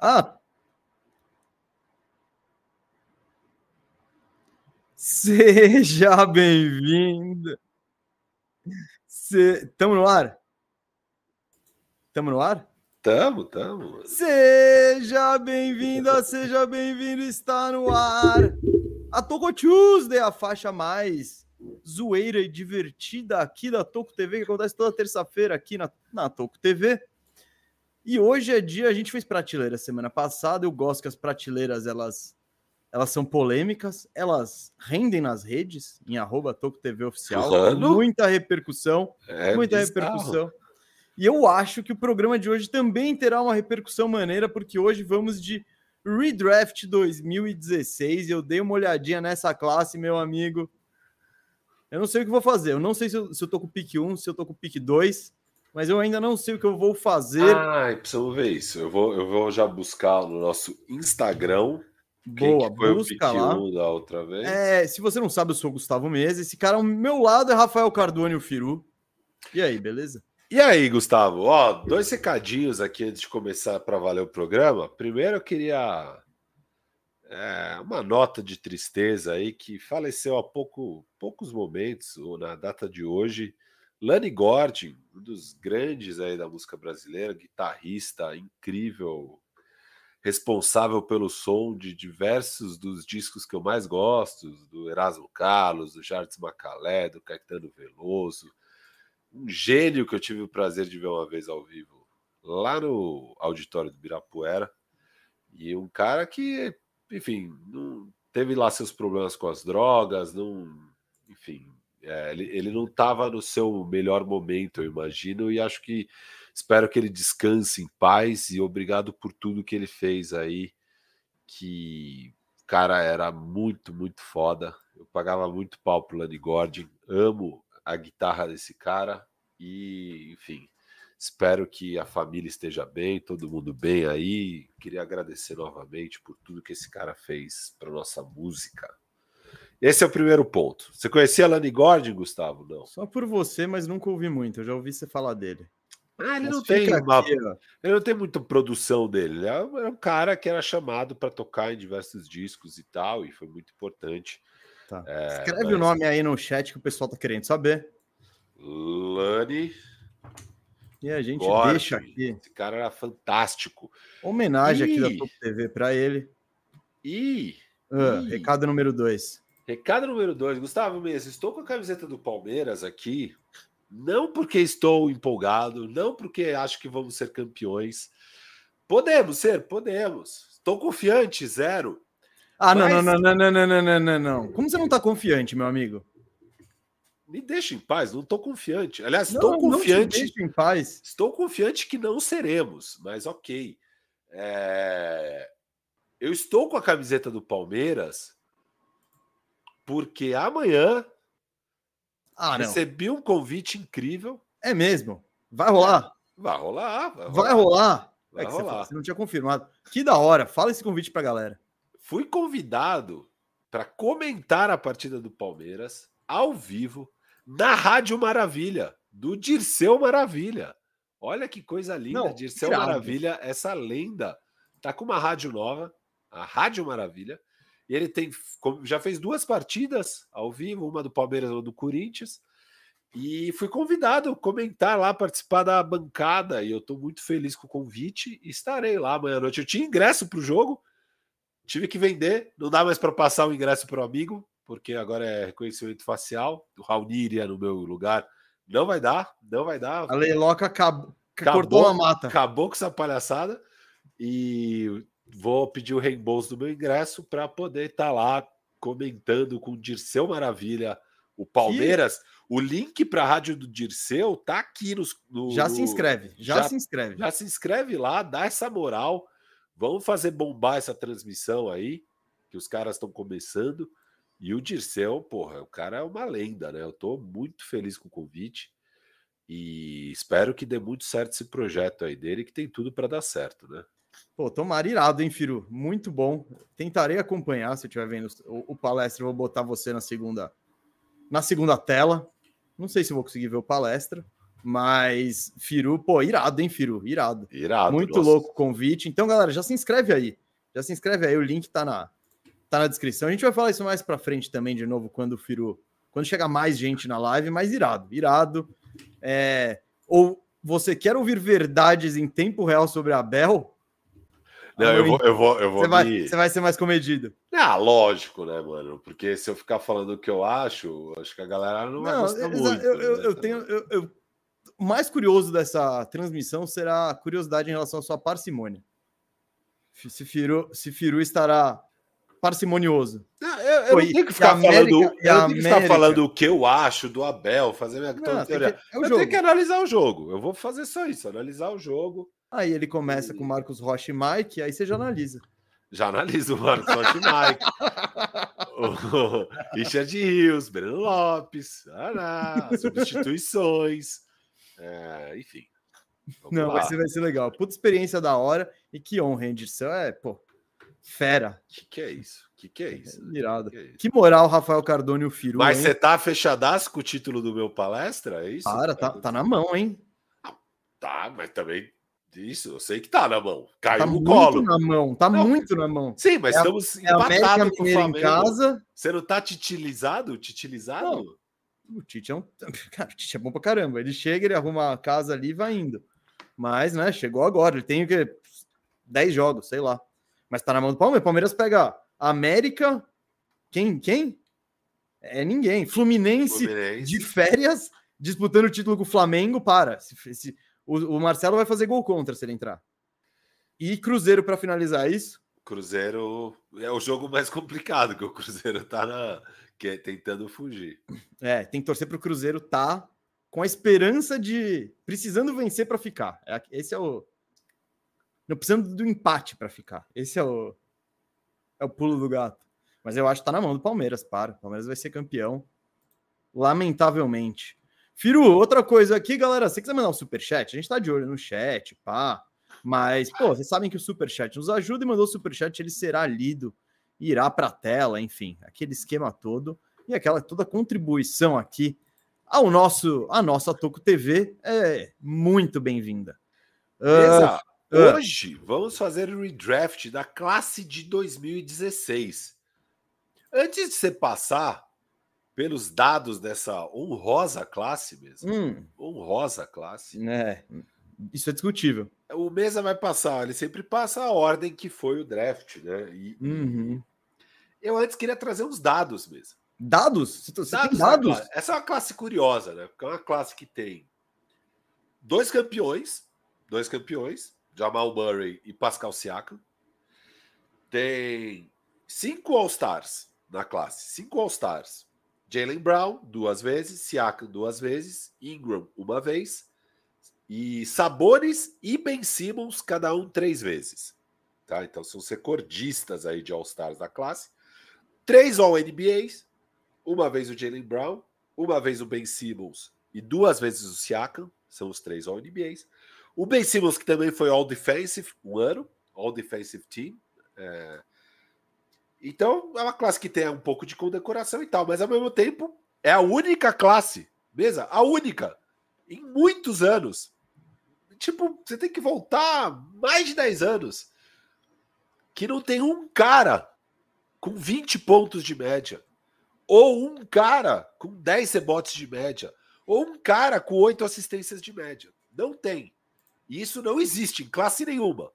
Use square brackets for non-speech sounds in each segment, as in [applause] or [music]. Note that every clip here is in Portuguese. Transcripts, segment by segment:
Ah! [laughs] Seja bem-vindo. Estamos no ar? Estamos no ar? Tamo, tamo. Seja bem-vinda, seja bem-vindo, está no ar. A Toco Tuesday, a faixa mais zoeira e divertida aqui da Toco TV, que acontece toda terça-feira aqui na, na Toco TV. E hoje é dia, a gente fez prateleira semana passada, eu gosto que as prateleiras, elas elas são polêmicas, elas rendem nas redes, em arroba TV Oficial, Mano. muita repercussão, É muita bizarro. repercussão. E eu acho que o programa de hoje também terá uma repercussão maneira, porque hoje vamos de Redraft 2016. Eu dei uma olhadinha nessa classe, meu amigo. Eu não sei o que vou fazer. Eu não sei se eu, se eu tô com o pick 1, se eu tô com o pick 2, mas eu ainda não sei o que eu vou fazer. Ai, precisamos ver isso. Eu vou, eu vou já buscar no nosso Instagram. quem Boa, que foi o busca lá. da outra vez. É, se você não sabe, eu sou o Gustavo Mesa. Esse cara ao meu lado é Rafael Cardone e o Firu. E aí, beleza? E aí, Gustavo? Ó, dois recadinhos aqui antes de começar para valer o programa. Primeiro, eu queria é, uma nota de tristeza aí que faleceu há pouco, poucos momentos, ou na data de hoje, Lani Gordon, um dos grandes aí da música brasileira, guitarrista incrível, responsável pelo som de diversos dos discos que eu mais gosto, do Erasmo Carlos, do Jardim Macalé, do Caetano Veloso, um gênio que eu tive o prazer de ver uma vez ao vivo lá no auditório do Birapuera e um cara que, enfim, não teve lá seus problemas com as drogas, não, enfim, é, ele, ele não estava no seu melhor momento, eu imagino, e acho que espero que ele descanse em paz e obrigado por tudo que ele fez aí, que cara era muito, muito foda. Eu pagava muito pau pro Lani Gordon, amo a guitarra desse cara e, enfim, espero que a família esteja bem, todo mundo bem aí. Queria agradecer novamente por tudo que esse cara fez para nossa música. Esse é o primeiro ponto. Você conhecia a Lani Gordon, Gustavo? Não. Só por você, mas nunca ouvi muito. Eu já ouvi você falar dele. Ah, ele Mas não tem uma, aqui, ele não tem muita produção dele. Ele é um é cara que era chamado para tocar em diversos discos e tal, e foi muito importante. Tá. É, Escreve mas- o nome aí no chat que o pessoal tá querendo saber. Lani E a gente Gordon. deixa aqui Esse cara era fantástico. homenagem aqui da. Top TV para ele. E Ah, Ih. recado número 2. Recado número dois, Gustavo Mesa, estou com a camiseta do Palmeiras aqui, não porque estou empolgado, não porque acho que vamos ser campeões. Podemos ser, podemos. Estou confiante, zero. Ah, não, Mas- não, não, não, não, não, não, não, não. Como você não tá confiante, meu amigo? Me deixa em paz, não estou confiante. Aliás, Não, estou não te confiante. deixa em paz. Estou confiante que não seremos, mas ok. É, Eu estou com a camiseta do Palmeiras porque amanhã Ah, recebi um convite incrível. É mesmo. Vai rolar? Vai rolar, vai rolar. Vai rolar. Vai é que você, rolar. falou, você não tinha confirmado. Que da hora. Fala esse convite pra galera. Fui convidado para comentar a partida do Palmeiras ao vivo na Rádio Maravilha, do Dirceu Maravilha. Olha que coisa linda, Não, Dirceu irado. Maravilha, essa lenda. Tá com uma rádio nova, a Rádio Maravilha. E ele tem já fez duas partidas ao vivo, uma do Palmeiras e uma do Corinthians. E fui convidado a comentar lá, participar da bancada. E eu estou muito feliz com o convite. E estarei lá amanhã à noite. Eu tinha ingresso para o jogo, tive que vender. Não dá mais para passar o ingresso para o amigo, porque agora é reconhecimento facial. O Raoni iria no meu lugar. Não vai dar, não vai dar. A Leiloca acabou, Acabou. cortou a mata. Acabou com essa palhaçada. E vou pedir o reembolso do meu ingresso para poder estar lá comentando com o Dirceu Maravilha, o Palmeiras. O link para a rádio do Dirceu tá aqui nos, no, Já se inscreve. Já, já- se inscreve. Já se inscreve lá, dá essa moral. Vamos fazer bombar essa transmissão aí, que os caras estão começando. E o Dirceu, porra, o cara é uma lenda, né? Eu tô muito feliz com o convite e espero que dê muito certo esse projeto aí dele, que tem tudo para dar certo, né? Pô, tomara irado, hein, Firu? Muito bom. Tentarei acompanhar se eu estiver vendo o, o palestra. Vou botar você na segunda, na segunda tela. Não sei se vou conseguir ver o palestra, Mas Firu, pô, irado, hein, Firu? Irado. Irado. Muito nossa. louco o convite. Então, galera, já se inscreve aí. Já se inscreve aí, o link tá na, tá na descrição. A gente vai falar isso mais pra frente também, de novo, quando o Firu. Quando chegar mais gente na live, mas irado, irado. É, ou você quer ouvir verdades em tempo real sobre a Abel? Não, eu vou, eu vou, eu vou. Você, me... vai, você vai ser mais comedido. Ah, lógico, né, mano? Porque se eu ficar falando o que eu acho, acho que a galera não, não vai gostar muito. Eu, eu, né? eu tenho. Eu, eu, o mais curioso dessa transmissão será a curiosidade em relação à sua parcimônia. Se Firu, se Firu estará parcimonioso. Não, eu, eu não tenho que ficar América, falando, eu tenho que ficar falando o que eu acho do Abel, fazer minha não, teoria. Que, é eu jogo. tenho que analisar o jogo. Eu vou fazer só isso, analisar o jogo. Aí ele começa com Marcos Rocha e Mike, aí você já analisa. Já analisa o Marcos Rocha e Mike. [laughs] o Richard Rios, Breno Lopes, ará, substituições. É, enfim. Não, vai ser, vai ser legal. Puta experiência da hora e que honra, Henderson. É, pô, fera. Que que é isso? Que que é isso? É, irado. Que, é isso? que moral, Rafael Cardone e o Firu. Mas você tá fechadaço com o título do meu palestra? É isso? Para, tá, tá na mão, hein? Tá, mas também isso, eu sei que tá na mão. Caiu tá no colo. na mão, tá não. muito na mão. Sim, mas é estamos é empatados com o Flamengo. Em casa. Você não tá titilizado? Titilizado? Não. O Tite é um. [laughs] Cara, o Tite é bom pra caramba. Ele chega, ele arruma a casa ali e vai indo. Mas, né, chegou agora. Ele tem o quê? 10 jogos, sei lá. Mas tá na mão do Palmeiras. Palmeiras pega América. Quem? Quem? É ninguém. Fluminense, Fluminense. de férias disputando o título com o Flamengo. Para. Se, se, o, o Marcelo vai fazer gol contra se ele entrar. E Cruzeiro para finalizar isso. Cruzeiro é o jogo mais complicado, que o Cruzeiro tá na, que é tentando fugir. É, tem que torcer para o Cruzeiro tá com a esperança de precisando vencer para ficar. É, esse é o não precisando do empate para ficar. Esse é o é o pulo do gato. Mas eu acho que tá na mão do Palmeiras, para. O Palmeiras vai ser campeão. Lamentavelmente. Firu, outra coisa aqui, galera. Se você quiser mandar um super chat, a gente tá de olho no chat, pá. Mas, pô, vocês sabem que o super chat nos ajuda e mandou o super chat, ele será lido, irá para a tela, enfim, aquele esquema todo e aquela toda contribuição aqui ao nosso, a nossa Toco TV é muito bem-vinda. Uh, uh, hoje vamos fazer o redraft da classe de 2016. Antes de você passar pelos dados dessa honrosa classe mesmo. Hum. Honrosa classe. É, isso é discutível. O Mesa vai passar, ele sempre passa a ordem que foi o draft, né? E, uhum. Eu antes queria trazer uns dados mesmo. Dados? Você, dados, tem dados? Essa é uma classe curiosa, né? Porque é uma classe que tem dois campeões, dois campeões, Jamal Murray e Pascal Siakam. Tem cinco All-Stars na classe, cinco All-Stars. Jalen Brown, duas vezes, Siakam, duas vezes, Ingram, uma vez, e Sabonis e Ben Simmons, cada um três vezes. Tá? Então são os recordistas aí de All-Stars da classe. Três All-NBAs, uma vez o Jalen Brown, uma vez o Ben Simmons e duas vezes o Siakam, são os três All-NBAs. O Ben Simmons, que também foi All-Defensive um ano, All-Defensive Team, é, então, é uma classe que tem um pouco de condecoração e tal, mas ao mesmo tempo é a única classe, beleza? A única, em muitos anos. Tipo, você tem que voltar mais de 10 anos que não tem um cara com 20 pontos de média, ou um cara com 10 rebotes de média, ou um cara com 8 assistências de média. Não tem. E isso não existe em classe nenhuma.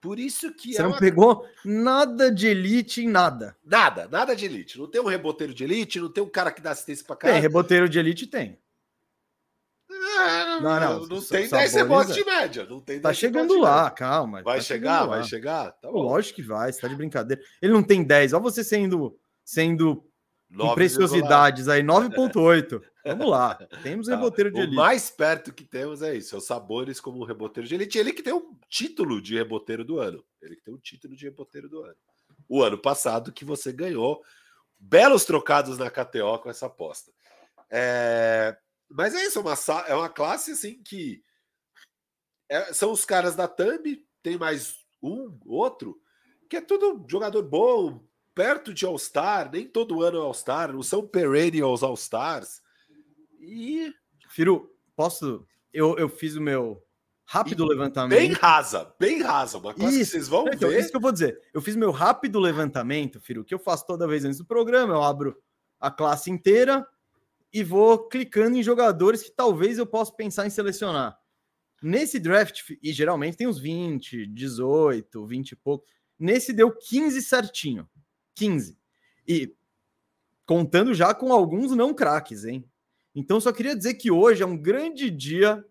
Por isso que. Você é não uma... pegou nada de elite em nada. Nada, nada de elite. Não tem um reboteiro de elite, não tem um cara que dá assistência para cara. Tem, reboteiro de elite tem. É, não, não, não tem 10 rebotes de média. Não tem tá chegando lá, calma. Vai tá chegar, vai chegar. Tá Lógico que vai, você tá de brincadeira. Ele não tem 10, olha você sendo, sendo preciosidades aí, 9,8. Vamos lá. Temos tá. reboteiro de elite. O mais perto que temos é isso: é o Sabores como reboteiro de elite. Ele que tem um título de reboteiro do ano. Ele que tem um título de reboteiro do ano. O ano passado que você ganhou belos trocados na KTO com essa aposta. É... Mas é isso, é uma, é uma classe assim que é, são os caras da Thumb, tem mais um, outro, que é tudo jogador bom, perto de All-Star, nem todo ano é All-Star, não são perennials All-Stars. E. Firu, posso eu, eu fiz o meu rápido E levantamento. Bem rasa, bem rasa. Uma coisa que Isso, vocês vão Então, ver. isso que eu vou dizer. Eu fiz meu rápido levantamento, Firo, que eu faço toda vez antes do programa. Eu abro a classe inteira e vou clicando em jogadores que talvez eu possa pensar em selecionar. Nesse draft, e geralmente tem uns 20, 18, 20 e pouco. Nesse deu 15 certinho. 15. E contando já com alguns não craques, hein? Então só queria dizer que hoje é um grande dia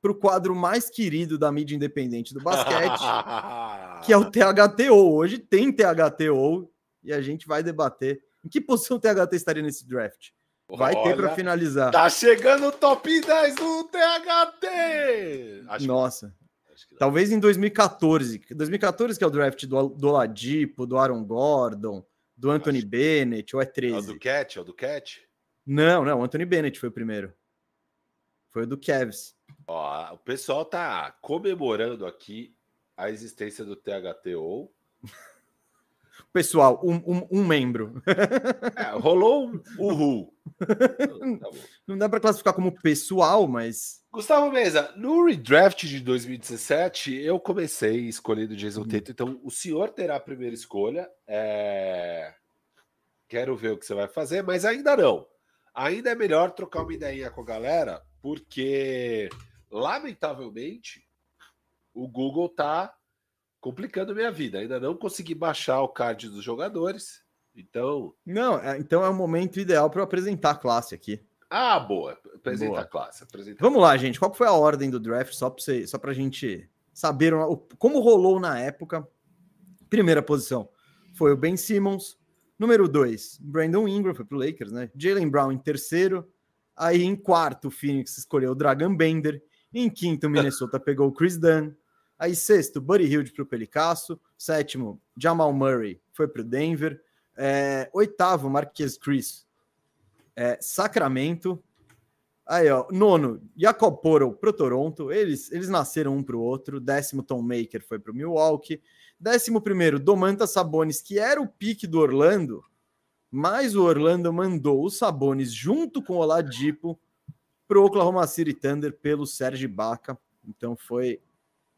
para o quadro mais querido da mídia independente do basquete [laughs] que é o THTO. Hoje tem THTO e a gente vai debater em que posição o THT estaria nesse draft. Vai ter para Olha, finalizar. Tá chegando o top 10 do THT! Acho Nossa, acho que talvez em 2014. 2014 que é o draft do, do Oladipo, do Aaron Gordon, do Anthony Acho- Bennett, ou é É o 13? do Cat, é o do Cat. Não, não, o Anthony Bennett foi o primeiro. Foi o do Cavs. Ó, o pessoal tá comemorando aqui a existência do THTO. [laughs] Pessoal, um, um, um membro. [laughs] É, rolou um uhul. [laughs] Tá bom. Não dá para classificar como pessoal, mas Gustavo Mesa, no redraft de 2017, eu comecei escolhendo Jason Hum. Tatum, então o senhor terá a primeira escolha. É, Quero ver o que você vai fazer, mas ainda não. Ainda é melhor trocar uma ideinha com a galera, porque, lamentavelmente, o Google tá complicando minha vida. Ainda não consegui baixar o card dos jogadores. Então, não, é- então é o momento ideal para eu apresentar a classe aqui. ah, boa. Apresenta Boa. a classe. Apresenta Vamos lá, gente. Qual foi a ordem do draft? Só para só a gente saber como rolou na época. Primeira posição foi o Ben Simmons. Número 2, Brandon Ingram, foi pro Lakers, né? Jalen Brown em terceiro. Aí em quarto, o Phoenix escolheu o Dragan Bender. Em quinto, o Minnesota [laughs] pegou o Chris Dunn. Aí sexto, Buddy Hield pro Pelicasso. Sétimo, Jamal Murray foi pro Denver. É, oitavo, Marquez Chris, é, Sacramento. Aí, ó, nono, Jacob Poro pro Toronto. Eles, eles nasceram um pro outro. Décimo, Tom Maker foi pro Milwaukee. Décimo primeiro, Domantas Sabonis, que era o pique do Orlando, mas o Orlando mandou o Sabonis junto com o Oladipo pro Oklahoma City Thunder pelo Serge Baca. Então foi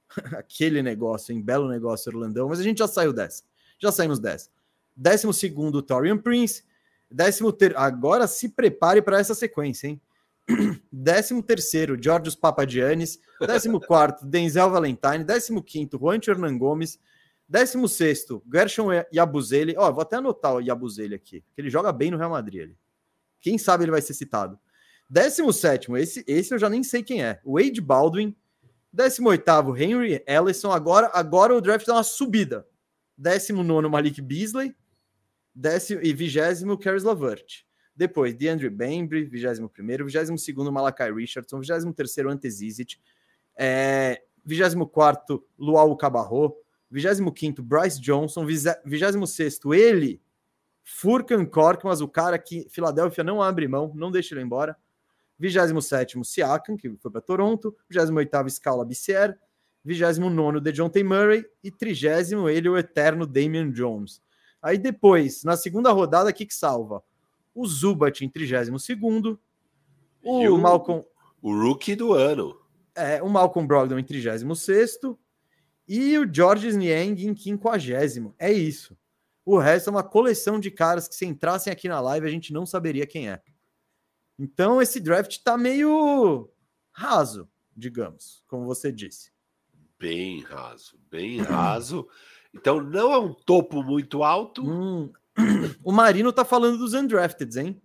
[laughs] aquele negócio, hein? Belo negócio, Orlandão. Mas a gente já saiu dessa. Já saímos dessa. Décimo segundo, Torian Prince. Décimo ter... Agora se prepare para essa sequência, hein? [clears throat] Décimo terceiro, Georgios Papadianis. Décimo quarto, Denzel Valentine. Décimo quinto, Juancho Hernan Gomes. Décimo sexto, Gershon Yabuzele. Ó, vou até anotar o Yabuzele aqui, que ele joga bem no Real Madrid. Ali. Quem sabe ele vai ser citado. Décimo sétimo, esse, esse eu já nem sei quem é. Wade Baldwin. Décimo oitavo, Henry Ellison. Agora, agora o draft dá uma subida. Décimo nono, Malik Beasley. Décimo e vigésimo, Caris Lavert. Depois, DeAndre Bembry, 21 primeiro, 22 segundo, Malakai Richardson, 23 terceiro, Antezizit, é, 24 Luau Cabarro, 25 Bryce Johnson, 26 ele, Furkan Kork, mas o cara que Filadélfia não abre mão, não deixa ele embora. 27 Siakam, que foi para Toronto, 28 Scala Bissier, 29 DeJounte Murray e 30 ele, o eterno Damian Jones. Aí depois, na segunda rodada, o que, que salva? O Zubat em 32 o, o- Malcolm, O rookie do ano. é, o Malcolm Brogdon em 36 e o Georges Niang em 50 É isso. O resto é uma coleção de caras que se entrassem aqui na live a gente não saberia quem é. Então esse draft tá meio raso, digamos, como você disse. Bem raso, bem raso. Então não é um topo muito alto. Hum, o Marino tá falando dos undrafteds, hein?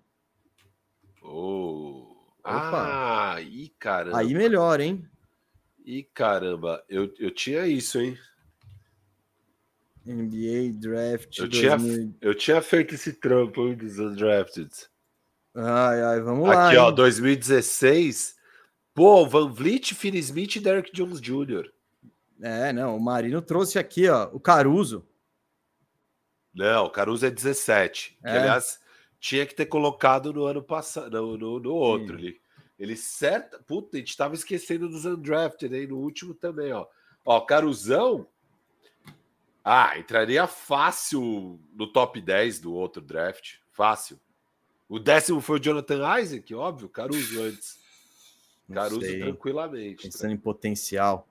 Oh. Opa. Ah, ih, caramba. Aí melhor, hein? Ih, caramba. Eu, eu tinha isso, hein? NBA Draft Eu tinha, 2000. eu tinha feito esse trampo hein, dos undrafted. Ai, ai, vamos lá. Aqui, ó, hein? 2016. Pô, Van Vliet, Finney Smith e Derek Jones Jr. É, não, o Marino trouxe aqui, ó, o Caruso. Não, o Caruso é 17. Que, É. aliás, tinha que ter colocado no ano passado, no, no, no outro. Sim. Ele, ele certa. Puta, a gente tava esquecendo dos undrafted aí no último também, ó. Ó, Caruzão. Ah, entraria fácil no top 10 do outro draft. Fácil. O décimo foi o Jonathan Isaac, óbvio, Caruso antes. Caruso sei. tranquilamente. Pensando em potencial.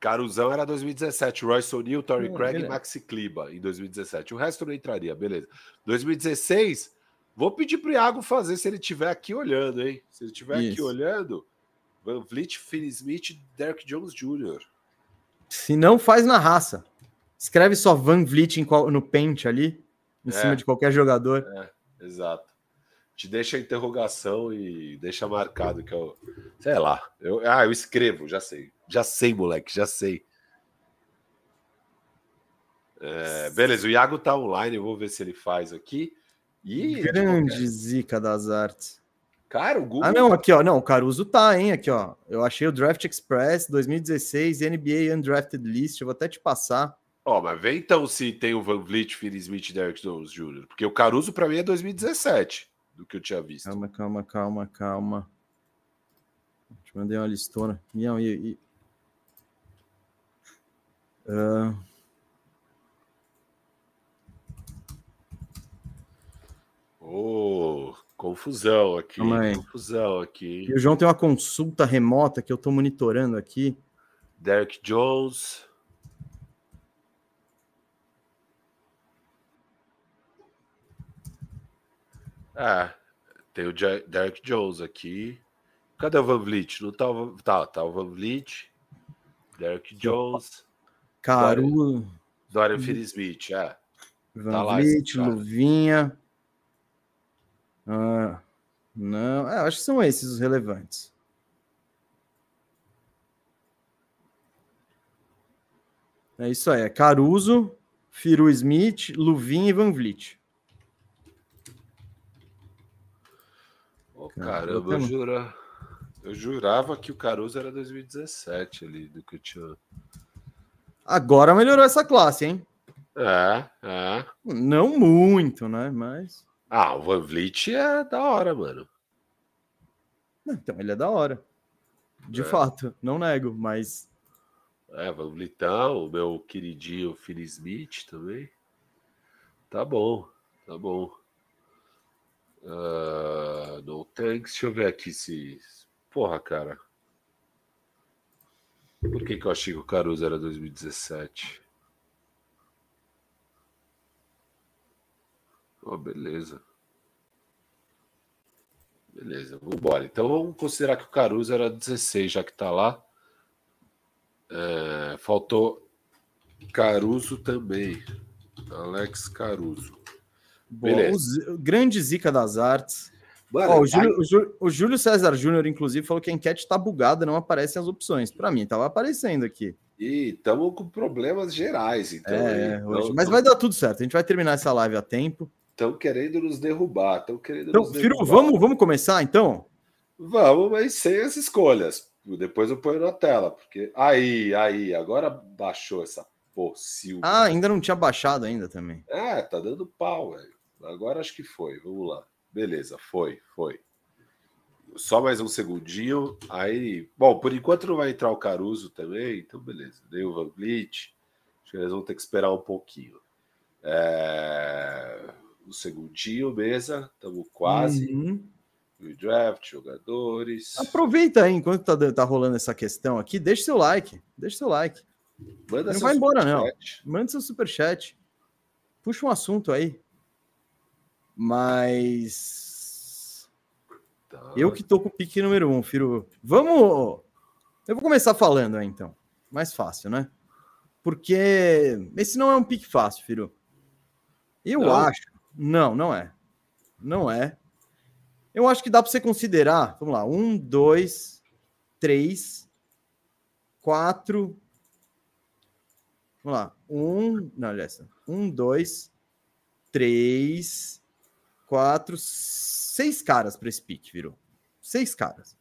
Caruzão era 2017, Royce O'Neal, Torrey Craig e Maxi Kliba em 2017. O resto não entraria, beleza. 2016, vou pedir pro Iago fazer se ele estiver aqui olhando, hein? Se ele estiver aqui olhando, Van Vliet, Finney Smith, Derek Jones Jr. Se não, faz na raça. Escreve só Van Vliet no pente ali, em é, cima de qualquer jogador. É, exato. Te deixa a interrogação e deixa marcado que eu. Sei lá. Eu, ah, eu escrevo, já sei. Já sei, moleque, já sei. É, beleza, o Iago tá online, eu vou ver se ele faz aqui. E, Grande zica das artes. Cara, o Google. Ah, não, aqui, ó. Não, o Caruso tá, hein? Aqui, ó. Eu achei o Draft Express 2016 NBA Undrafted List. Eu vou até te passar. Ó, mas vê então se tem o Van Vliet, Phil Smith e Derek Jones Jr. Porque o Caruso, para mim, é 2017, do que eu tinha visto. Calma, calma, calma, calma. Te mandei uma listona. E, e, e... Uh... Oh, confusão aqui. Confusão aqui. E o João tem uma consulta remota que eu estou monitorando aqui. Derek Jones. Ah, tem o Derek Jones aqui. Cadê o Van Vliet? Não tá, o... tá, tá o Van Vliet. Derek Jones. Caru. Dorian Finney-Smith, é. Van tá Vliet, Luvinha. Ah, não, é, acho que são esses os relevantes. É isso aí, é Caruso, Firu Smith, Luvinha e Van Vliet. Oh, caramba, eu, jura, eu jurava que o Caruso era 2017 ali, do que eu tinha. Agora melhorou essa classe, hein? É, é. Não muito, né? Mas. Ah, o Van Vliet é da hora, mano. Então, ele é da hora. De é. fato, não nego, mas. É, Van Vlietão, o meu queridinho Phil Smith também. Tá bom, tá bom. Uh, no thanks, deixa eu ver aqui se. Porra, cara. Por que, que eu achei que o Caruso era 2017? Oh, beleza. Beleza, vamos embora. Então vamos considerar que o Caruso era 16, já que está lá. É, faltou Caruso também. Alex Caruso. Beleza. O grande zica das artes. Mano, o, Júlio, o, Júlio, o, Júlio, César Júnior, inclusive, falou que a enquete está bugada, não aparecem as opções. Para mim, estava aparecendo aqui. E estamos com problemas gerais, então. É, então, hoje, mas vai dar tudo certo. A gente vai terminar essa live a tempo. Estão querendo nos derrubar, estão querendo então, nos Firu, vamos, vamos começar então? Vamos, mas sem as escolhas. Depois eu ponho na tela, porque aí, aí, agora baixou essa possível. Ah, ainda não tinha baixado ainda também. É, tá dando pau, velho. Agora acho que foi. Vamos lá. Beleza, foi, foi. Só mais um segundinho. Aí, bom, por enquanto não vai entrar o Caruso também, então beleza. Dei o Van Vliet. Acho que eles vão ter que esperar um pouquinho. É no segundinho, mesa, estamos quase. Uhum. draft, jogadores. Aproveita aí, enquanto tá, tá rolando essa questão aqui, deixa seu like. Deixa seu like. Manda não vai embora, não. Manda seu superchat. Puxa um assunto aí. Mas. Tá. Eu que tô com o pique número um, Firo. Vamos. Eu vou começar falando aí, então. Mais fácil, né? Porque esse não é um pique fácil, Firo. Eu não. acho não, não é. Não é. Eu acho que dá para você considerar. Vamos lá. Um, dois, três, quatro. Vamos lá. Um. Não, olha essa. Um, dois, três, quatro, seis caras para esse pick, virou. Seis caras.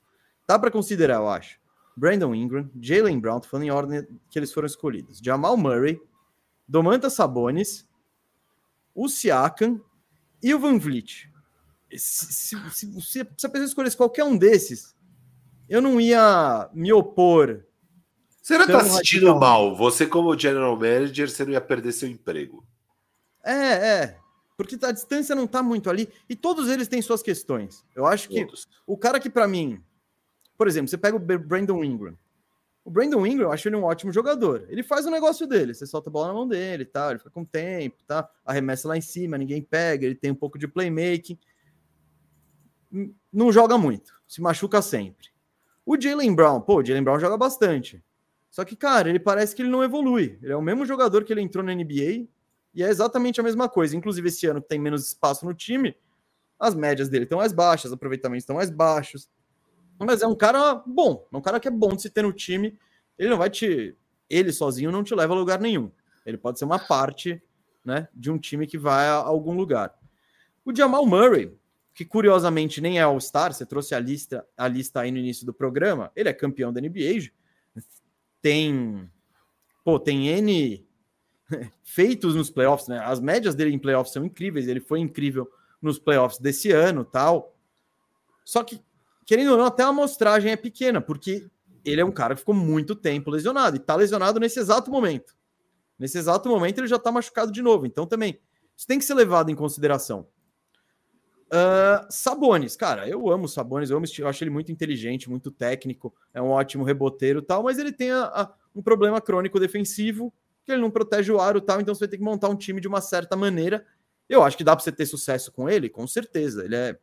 Dá para considerar, eu acho. Brandon Ingram, Jalen Brown, falando em ordem que eles foram escolhidos. Jamal Murray, Domantas Sabonis, o Siakam e o Van Vliet. Se, se, se, se, a pessoa escolhesse qualquer um desses, eu não ia me opor. Você não está sentindo mal. Você, como general manager, você não ia perder seu emprego. É, é. Porque a distância não está muito ali. E todos eles têm suas questões. Eu acho que todos. o cara que, para mim, Por exemplo, você pega o Brandon Ingram. O Brandon Ingram, eu acho ele um ótimo jogador. Ele faz o negócio dele, você solta a bola na mão dele, tá? Ele fica com tempo, tá? Arremessa lá em cima, ninguém pega, ele tem um pouco de playmaking. Não joga muito, se machuca sempre. O Jalen Brown, pô, o Jalen Brown joga bastante. Só que, cara, ele parece que ele não evolui. Ele é o mesmo jogador que ele entrou na NBA e é exatamente a mesma coisa. Inclusive, esse ano que tem menos espaço no time, as médias dele estão mais baixas, os aproveitamentos estão mais baixos. Mas é um cara bom, é um cara que é bom de se ter no time. Ele não vai te. Ele sozinho não te leva a lugar nenhum. Ele pode ser uma parte né, de um time que vai a algum lugar. O Jamal Murray, que curiosamente nem é All-Star, você trouxe a lista, a lista aí no início do programa, ele é campeão da NBA, tem. Pô, tem N [laughs] feitos nos playoffs, né? As médias dele em playoffs são incríveis, ele foi incrível nos playoffs desse ano tal. Só que, querendo ou não, até a amostragem é pequena, porque ele é um cara que ficou muito tempo lesionado e tá lesionado nesse exato momento. Nesse exato momento ele já tá machucado de novo. Então também isso tem que ser levado em consideração. Uh, Sabones, cara, eu amo Sabones, eu, amo, eu acho ele muito inteligente, muito técnico, é um ótimo reboteiro tal, mas ele tem a, a, um problema crônico defensivo, que ele não protege o aro tal, então você vai ter que montar um time de uma certa maneira. Eu acho que dá para você ter sucesso com ele, com certeza. Ele é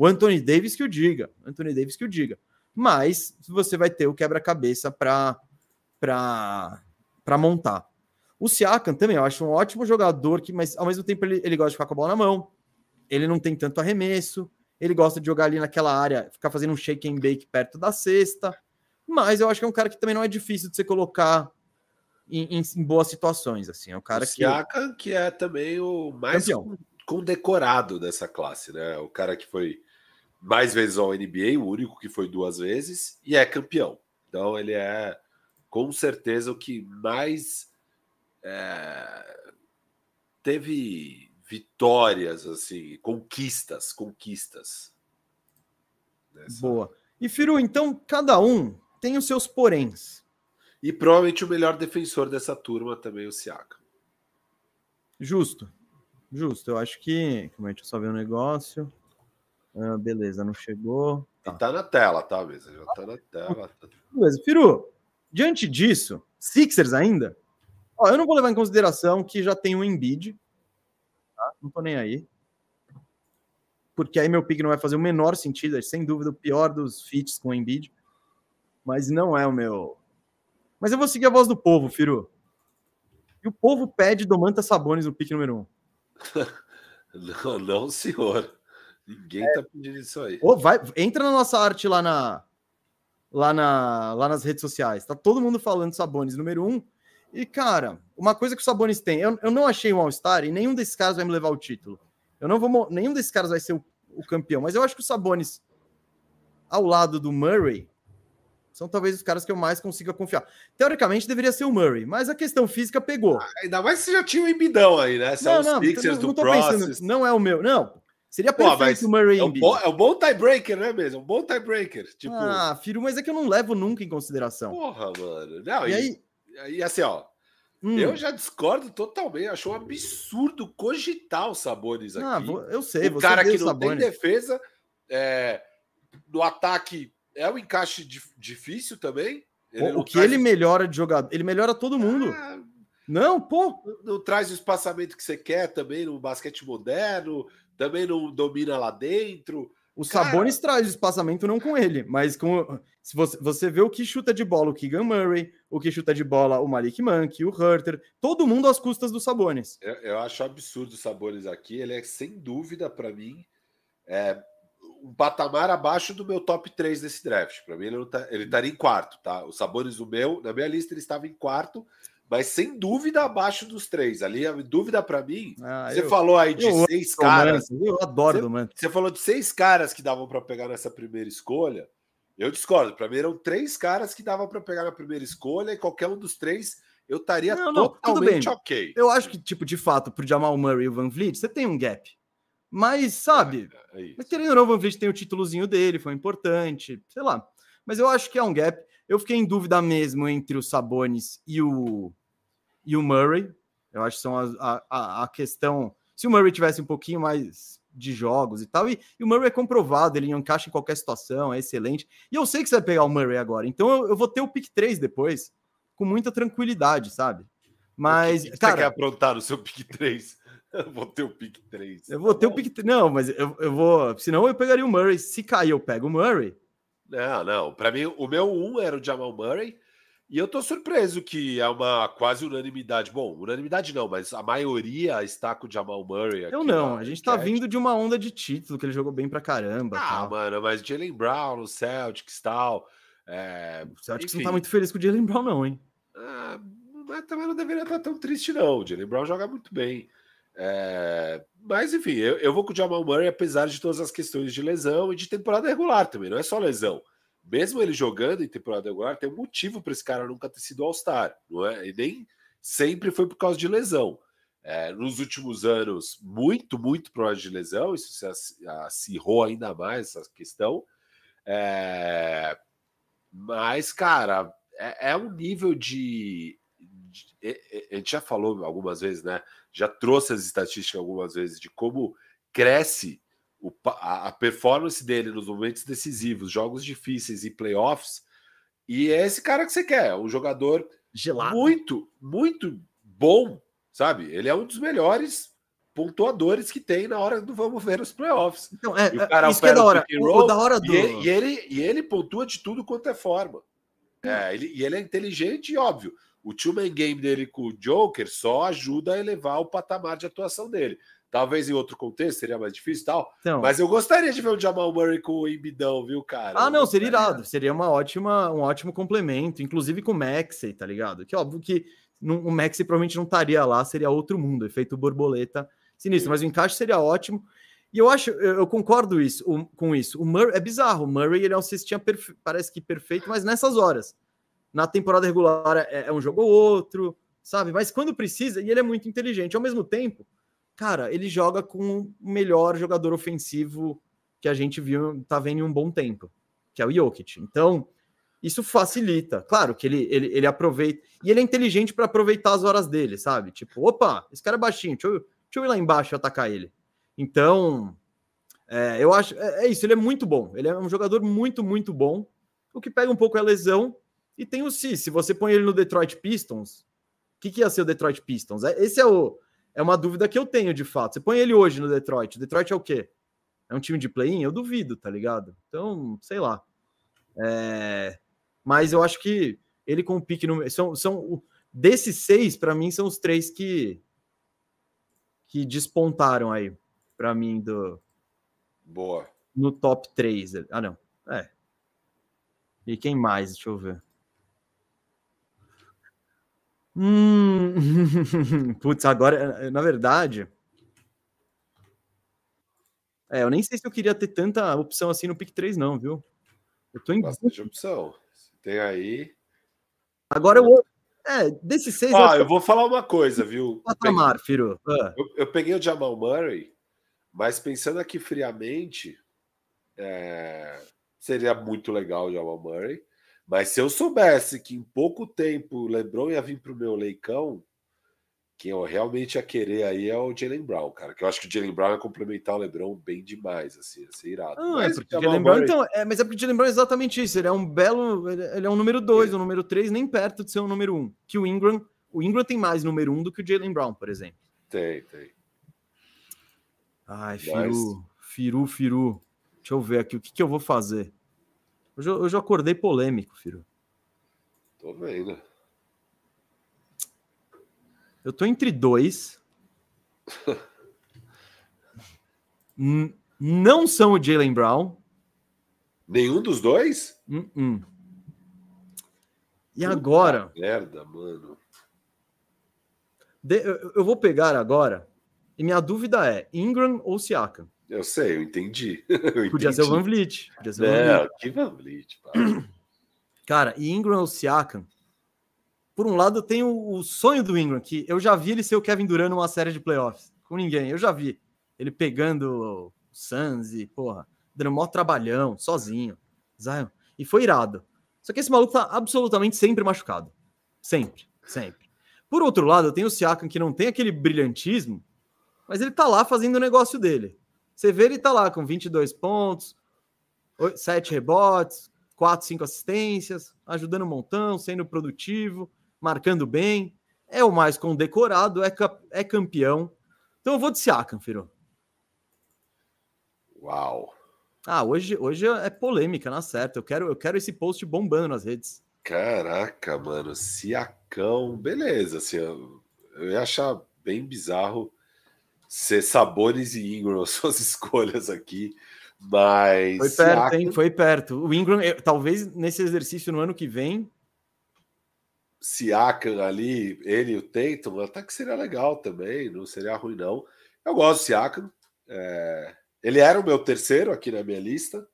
o Anthony Davis que o diga, Anthony Davis que o diga. Mas você vai ter o quebra-cabeça para para montar. O Siakam também, eu acho um ótimo jogador que, mas ao mesmo tempo ele, ele gosta de ficar com a bola na mão ele não tem tanto arremesso, ele gosta de jogar ali naquela área, ficar fazendo um shake and bake perto da cesta, mas eu acho que é um cara que também não é difícil de você colocar em, em, em boas situações, assim, é um cara o Siakam, que... que é também o mais Campeão. condecorado dessa classe, né, o cara que foi mais vezes ao NBA, o único que foi duas vezes, e é campeão, então ele é com certeza o que mais é, teve vitórias, assim, conquistas, conquistas. Nessa... Boa. E Firu, então cada um tem os seus poréns. E provavelmente o melhor defensor dessa turma também, o Siaka. Justo. Justo. Eu acho que. Como que eu só o um negócio? Ah, beleza, não chegou. Tá. E tá na tela, tá? Já tá na tela. Beleza. Firu, diante disso, Sixers ainda? Ó, eu não vou levar em consideração que já tem o Embiid, tá? Não tô nem aí. Porque aí meu pick não vai fazer o menor sentido, é sem dúvida o pior dos fits com o Embiid. Mas não é o meu. Mas eu vou seguir a voz do povo, Firu. E o povo pede Domantas Sabonis no pick número 1. Um. [laughs] não, não, senhor. Ninguém é. tá pedindo isso aí. Ô, vai, entra na nossa arte lá na, lá, na, lá nas redes sociais. Tá todo mundo falando Sabonis número 1. Um, e, cara, uma coisa que o Sabonis tem, eu, eu não achei um All-Star e nenhum desses caras vai me levar o título. Eu não vou. Nenhum desses caras vai ser o, o campeão, mas eu acho que o Sabonis, ao lado do Murray, são talvez os caras que eu mais consiga confiar. Teoricamente deveria ser o Murray, mas a questão física pegou. Ah, ainda mais que você já tinha o Embidão aí, né? São não, não, Sixers não, não do pensando, não é o meu. Não, seria perfeito Pô, o Murray é um, bom, é um bom tiebreaker, né mesmo? Um bom tiebreaker. Tipo... Ah, filho, mas é que eu não levo nunca em consideração. Porra, mano. Não, e, e aí e assim, ó, hum. eu já discordo totalmente. Acho um absurdo cogitar os sabores ah, aqui. Ah, eu sei, o cara que não Sabonis. tem defesa, é, no ataque é um encaixe difícil também. Ele o que ele melhora de jogador, ele melhora todo mundo. Ah, não, pô. Não, não traz o espaçamento que você quer também no basquete moderno, também não domina lá dentro. O Cara... Sabonis traz espaçamento não com ele, mas com se você, você vê o que chuta de bola o Keegan Murray, o que chuta de bola o Malik Monk, o Hurter, todo mundo às custas do Sabonis. Eu, eu acho absurdo o Sabonis aqui, ele é sem dúvida para mim é, um patamar abaixo do meu top 3 desse draft. Para mim ele, tá, ele estaria em quarto, tá? O Sabonis o meu, na minha lista ele estava em quarto, mas sem dúvida abaixo dos três. Ali, a dúvida para mim. Ah, você eu, falou aí de seis caras. eu adoro você, do. Você falou de seis caras que davam para pegar nessa primeira escolha. Eu discordo. Para mim eram três caras que davam para pegar na primeira escolha e qualquer um dos três eu estaria não, não, totalmente ok. Eu acho que, tipo, de fato, pro Jamal Murray e o Van Vliet, você tem um gap. Mas, sabe, é, é mas querendo ou não, o Van Vliet tem o títulozinho dele, foi importante, sei lá. Mas eu acho que é um gap. Eu fiquei em dúvida mesmo entre o Sabonis e o e o Murray. Eu acho que são a, a, a questão. Se o Murray tivesse um pouquinho mais de jogos e tal. E, e, o Murray é comprovado, ele encaixa em qualquer situação, é excelente. E eu sei que você vai pegar o Murray agora, então eu, eu vou ter o pick 3 depois, com muita tranquilidade, sabe? Mas, o que, que cara, você quer aprontar no seu pick 3? [laughs] Eu vou ter o pick 3. Eu vou ter o pick 3. Não, mas eu, eu vou. Senão eu pegaria o Murray. Se cair, eu pego o Murray. Não, não. Para mim, o meu 1 um era o Jamal Murray. E eu tô surpreso que é uma quase unanimidade. Bom, unanimidade não, mas a maioria está com o Jamal Murray. eu não, a gente tá vindo de uma onda de título, que ele jogou bem pra caramba. Ah, tal. mano, mas Jalen Brown no Celtics e tal. É... O Celtics Enfim. não tá muito feliz com o Jalen Brown, não, hein? Ah, mas também não deveria estar tão triste, não. O Jalen Brown joga muito bem. É... Mas, enfim, eu, eu vou com o Jamal Murray, apesar de todas as questões de lesão e de temporada regular também, não é só lesão mesmo ele jogando em temporada regular, tem um motivo para esse cara nunca ter sido All-Star, não é? E nem sempre foi por causa de lesão. É, nos últimos anos, muito, muito causa de lesão, isso se acirrou ainda mais essa questão. É, mas, cara, é, é um nível de, de, A gente já falou algumas vezes, né? Já trouxe as estatísticas algumas vezes de como cresce o, a, a, performance dele nos momentos decisivos, jogos difíceis e playoffs. E é esse cara que você quer, um jogador Gelado. muito, muito bom, sabe? Ele é um dos melhores pontuadores que tem na hora do vamos ver os playoffs. Então, é, e o cara isso que é da hora. O, o da hora do... e, ele, e, ele, e ele pontua de tudo quanto é forma. É, ele, e ele é inteligente e óbvio. O two-man game dele com o Joker só ajuda a elevar o patamar de atuação dele. Talvez em outro contexto seria mais difícil tal. Então, mas eu gostaria de ver o Jamal Murray com o Embidão, viu, cara? Ah, não, seria irado. Seria uma ótima, um ótimo complemento, inclusive com o Maxey, tá ligado? Que óbvio que não, o Maxey provavelmente não estaria lá, seria outro mundo, efeito borboleta sinistro, mas o encaixe seria ótimo. E eu acho, eu, concordo isso, o, com isso. O Murray é bizarro. O Murray ele é um cestinha parece que perfeito, mas nessas horas. Na temporada regular é, é um jogo ou outro, sabe? Mas quando precisa, e ele é muito inteligente. Ao mesmo tempo, cara, ele joga com o melhor jogador ofensivo que a gente viu, tá vendo em um bom tempo, que é o Jokic. Então, isso facilita. Claro que ele, ele, ele aproveita. E ele é inteligente para aproveitar as horas dele, sabe? Tipo, opa, esse cara é baixinho, deixa eu, deixa eu ir lá embaixo e atacar ele. Então, é, eu acho. É, é, isso, ele é muito bom. Ele é um jogador muito, muito bom. O que pega um pouco é a lesão. E tem o Si. Se você põe ele no Detroit Pistons, o que, que ia ser o Detroit Pistons? É, esse é o é uma dúvida que eu tenho, de fato. Você põe ele hoje no Detroit. O Detroit é o quê? É um time de play-in? Eu duvido, tá ligado? Então, sei lá. É... Mas eu acho que ele com o pique no. São, são... Desses seis, para mim, são os três que, que despontaram aí, para mim, do. Boa. No top 3. Ah, não. É. E quem mais? Deixa eu ver. Hum, [laughs] putz, agora, na verdade. É, eu nem sei se eu queria ter tanta opção assim no pick 3, não, viu? Eu tô em. Bastante opção. Tem aí. Agora eu. É, desses seis. Ah, eu, eu vou falar uma coisa, viu? [laughs] Patamar, peguei... Firo. Ah. Eu, eu, peguei o Jamal Murray, mas pensando aqui friamente, é... seria muito legal o Jamal Murray. Mas se eu soubesse que em pouco tempo o LeBron ia vir para o meu leicão, quem eu realmente ia querer aí é o Jalen Brown, cara. Que eu acho que o Jalen Brown ia complementar o LeBron bem demais, assim, ia ser irado. Ah, mas, é porque o Jalen Brown, então, é, mas é porque o Jalen Brown é exatamente isso. Ele é um belo. Ele é um número 2, é. um número 3, nem perto de ser um número 1. Um. Que o Ingram. O Ingram tem mais número 1 um do que o Jalen Brown, por exemplo. Tem, tem. Ai, Firu, mas... Firu, Firu. Deixa eu ver aqui o que, que eu vou fazer. Hoje eu, hoje eu acordei polêmico, filho. Tô vendo. Eu tô entre dois. [laughs] não são o Jalen Brown. Nenhum dos dois? Uh -uh. E Puta agora? Merda, mano. De, eu, eu, vou pegar agora. E minha dúvida é: Ingram ou Siakam? Eu sei, eu entendi. [laughs] Eu Podia entendi. ser o Van Vliet. Podia ser é, Van Vliet. que Van Vliet, [clears throat] Cara, e Ingram ou Siakam? Por um lado, eu tenho o sonho do Ingram, que eu já vi ele ser o Kevin Durant numa série de playoffs. Com ninguém, eu já vi. Ele pegando o Suns e, porra, dando maior trabalhão, sozinho. Zion. E foi irado. Só que esse maluco tá absolutamente sempre machucado. Sempre, sempre. Por outro lado, eu tenho o Siakam que não tem aquele brilhantismo, mas ele tá lá fazendo o negócio dele Você vê ele tá lá com 22 pontos, 7 rebotes, 4, 5 assistências, ajudando um montão, sendo produtivo, marcando bem. É o mais condecorado, é, é campeão. Então eu vou de Siakam, Firo. Uau. Ah, hoje, hoje é polêmica, na certa. Eu quero, eu quero esse post bombando nas redes. Caraca, mano, Siacão, beleza. Assim, eu, eu ia achar bem bizarro ser Sabones e Ingram [laughs] suas escolhas aqui, mas. Foi perto, Siakam... hein? Foi perto. O Ingram, eu, talvez nesse exercício no ano que vem. Siakam ali, ele e o Tatum, até que seria legal também, não seria ruim, não. Eu gosto do Siakam. É... Ele era o meu terceiro aqui na minha lista.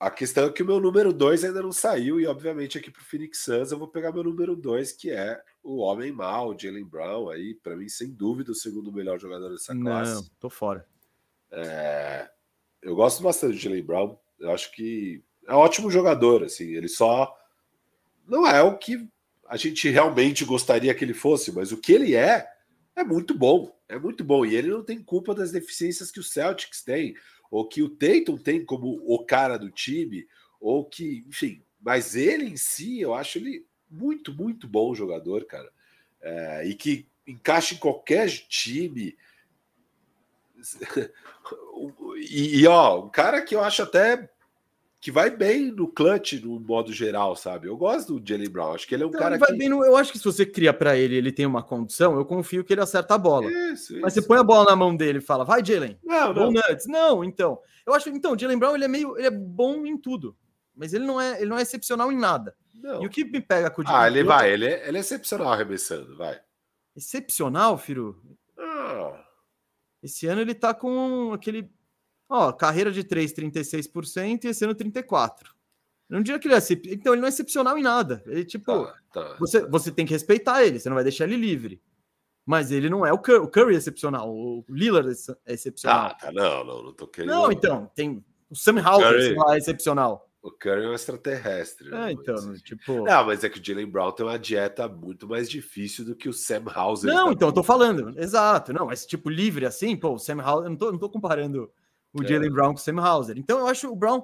A questão é que o meu número 2 ainda não saiu, e obviamente aqui para o Phoenix Suns eu vou pegar meu número 2, que é o Homem Mal, Jalen Brown, aí, para mim, sem dúvida, o segundo melhor jogador dessa classe. Não, tô fora. É... Eu gosto bastante de Jalen Brown, eu acho que é um ótimo jogador, assim, ele só não é o que a gente realmente gostaria que ele fosse, mas o que ele é, é muito bom, é muito bom, e ele não tem culpa das deficiências que o Celtics tem ou que o Tatum tem como o cara do time, ou que, enfim, mas ele em si, eu acho ele muito, muito bom jogador, cara. É, e que encaixa em qualquer time. [laughs] e, e, ó, um cara que eu acho até que vai bem no clutch no modo geral, sabe? Eu gosto do Jalen Brown, acho que ele é um então, cara vai que... bem no... eu acho que se você cria para ele, ele tem uma condição, eu confio que ele acerta a bola. Isso, Mas isso. você põe a bola na mão dele e fala: "Vai, Jalen". Não, não. Nuts. Não, então. Eu acho, então, o Jalen Brown, ele é meio, ele é bom em tudo, mas ele não é, ele não é excepcional em nada. Não. E o que me pega com o Jalen Ah, ele vai, ele é, ele é excepcional arremessando, vai. Excepcional, Firo? Ah. Esse ano ele tá com aquele Ó, carreira de 3, 36% e esse ano 34%. Não diria que ele é Então, ele não é excepcional em nada. Ele, tipo, tá, tá, você, tá. você tem que respeitar ele, você não vai deixar ele livre. Mas ele não é o Curry, o Curry é excepcional, o Lillard é excepcional. Ah, tá, não, não, não tô querendo. Não, então, tem o Sam Howell lá é excepcional. O Curry é um extraterrestre. Né? É, então, tipo. Não, mas é que o Jalen Brown tem uma dieta muito mais difícil do que o Sam Hauser. Não, então, eu tô falando, exato. Não, mas tipo, livre assim, pô, o Sam Hauser, eu não tô, não tô comparando o é. Jalen Brown com o Sam Hauser. Então eu acho o Brown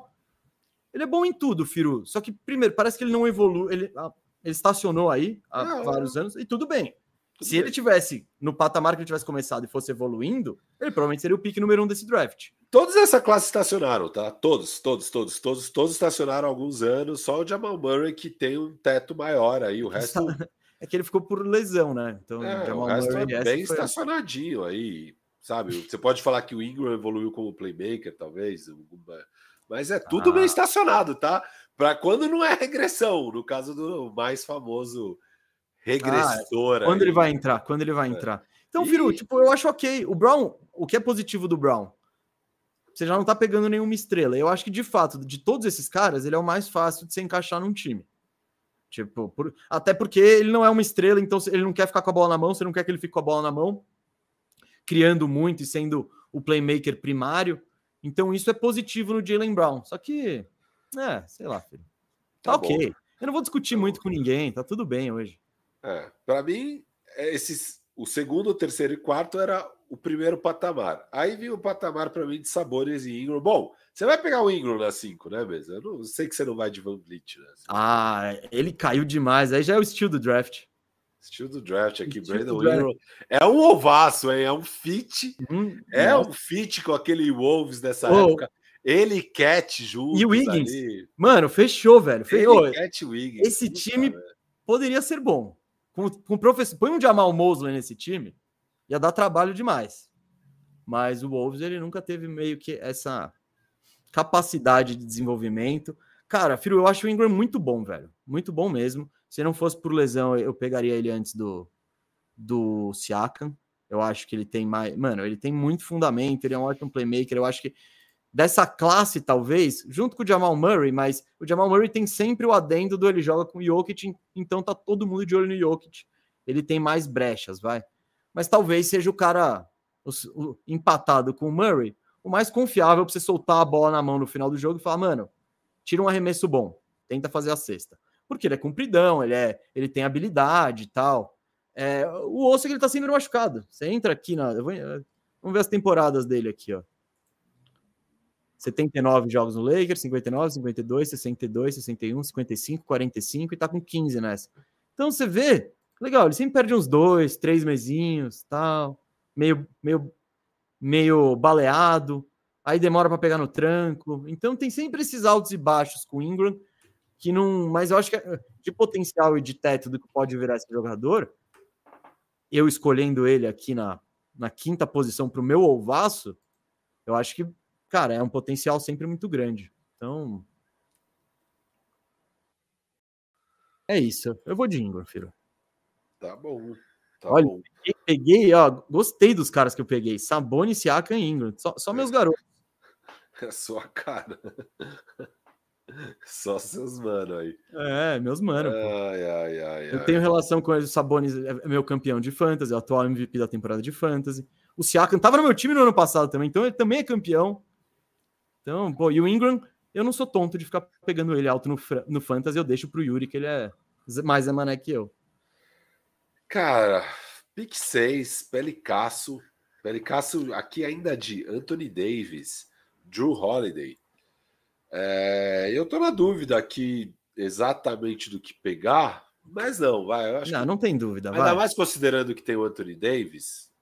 ele é bom em tudo, Firu. Só que primeiro parece que ele não evolui, ele, ah, ele estacionou aí há não, vários anos e tudo bem. Tudo Se bem. ele tivesse no patamar que ele tivesse começado e fosse evoluindo, ele provavelmente seria o pique número um desse draft. Todos essa classe estacionaram, tá? Todos, todos, todos, todos, todos estacionaram há alguns anos. Só o Jamal Murray que tem um teto maior aí, o resto. [laughs] É que ele ficou por lesão, né? Então, é, o resto Murray, é bem estacionadinho aí sabe? Você pode falar que o Ingram evoluiu como playmaker, talvez, mas é tudo ah. bem estacionado, tá? Para quando não é regressão, no caso do mais famoso regressor. Ah, quando aí. ele vai entrar? Quando ele vai é. entrar? Então, Firu, e... tipo, eu acho ok. O Brown, o que é positivo do Brown? Você já não tá pegando nenhuma estrela. Eu acho que, de fato, de todos esses caras, ele é o mais fácil de se encaixar num time. Tipo, por... até porque ele não é uma estrela, então ele não quer ficar com a bola na mão, você não quer que ele fique com a bola na mão criando muito e sendo o playmaker primário. Então isso é positivo no Jalen Brown. Só que, é, sei lá, filho. Tá, tá ok. Bom. Eu não vou discutir tá muito com ninguém, tá tudo bem hoje. É, para mim, é, esses, o segundo, o terceiro e quarto era o primeiro patamar. Aí vinha o patamar para mim de Sabores e Ingram. Bom, você vai pegar o Ingram na 5, né, mesmo? Eu não sei que você não vai de Van Vliet, né? Ah, ele caiu demais. Aí já é o estilo do draft. Estilo do draft aqui, Brandon Ingram. É um ovaço, hein? É um fit. Hum, é nossa. um fit com aquele Wolves dessa oh. época. Ele Cat juntos. E o Wiggins. Ali. Mano, fechou, velho. Fechou. Cat Wiggins. Esse time cara. poderia ser bom. Com, com professor, põe um Jamal Mosley nesse time, ia dar trabalho demais. Mas o Wolves ele nunca teve meio que essa capacidade de desenvolvimento. Cara, filho, eu acho o Ingram muito bom, velho. Muito bom mesmo. Se não fosse por lesão, eu pegaria ele antes do, do Siakam. Eu acho que ele tem mais. Mano, ele tem muito fundamento, ele é um ótimo playmaker. Eu acho que dessa classe, talvez, junto com o Jamal Murray, mas o Jamal Murray tem sempre o adendo do ele joga com o Jokic, então tá todo mundo de olho no Jokic. Ele tem mais brechas, vai. Mas talvez seja o cara o, o, empatado com o Murray, o mais confiável para você soltar a bola na mão no final do jogo e falar, mano, tira um arremesso bom, tenta fazer a cesta porque ele é compridão, ele, é, ele tem habilidade e tal. É, o osso é que ele tá sempre machucado. Você entra aqui na. Vou, vamos ver as temporadas dele aqui, ó. 79 jogos no Lakers, 59, 52, 62, 61, 55, 45 e tá com 15 nessa. Então você vê, legal, ele sempre perde uns dois, três mesinhos, tal, meio, meio, meio baleado, aí demora para pegar no tranco. Então tem sempre esses altos e baixos com o Ingram, que não. Mas eu acho que de potencial e de teto do que pode virar esse jogador, eu escolhendo ele aqui na, na quinta posição para o meu ovaço, eu acho que, cara, é um potencial sempre muito grande. Então. É isso. Eu vou de Ingram, filho. Tá bom. Tá Olha, bom. peguei, peguei, ó, gostei dos caras que eu peguei. Sabonis, Siakam e Ingram. Só, só meus garotos. [laughs] É sua cara. Só seus mano aí. É, meus mano. Ai, ai, ai, Eu tenho relação com ele. O Sabonis é meu campeão de fantasy, é o atual MVP da temporada de fantasy. O Siakam tava no meu time no ano passado também, então ele também é campeão. Então, pô, e o Ingram, eu não sou tonto de ficar pegando ele alto no, no fantasy, eu deixo pro Yuri, que ele é mais mané que eu. Cara, pick 6, Pelicasso. Pelicasso aqui ainda de Anthony Davis, Drew Holiday. É, eu tô na dúvida aqui exatamente do que pegar, mas não, vai. Eu acho Não, que, não tem dúvida, ainda vai. mais considerando que tem o Anthony Davis,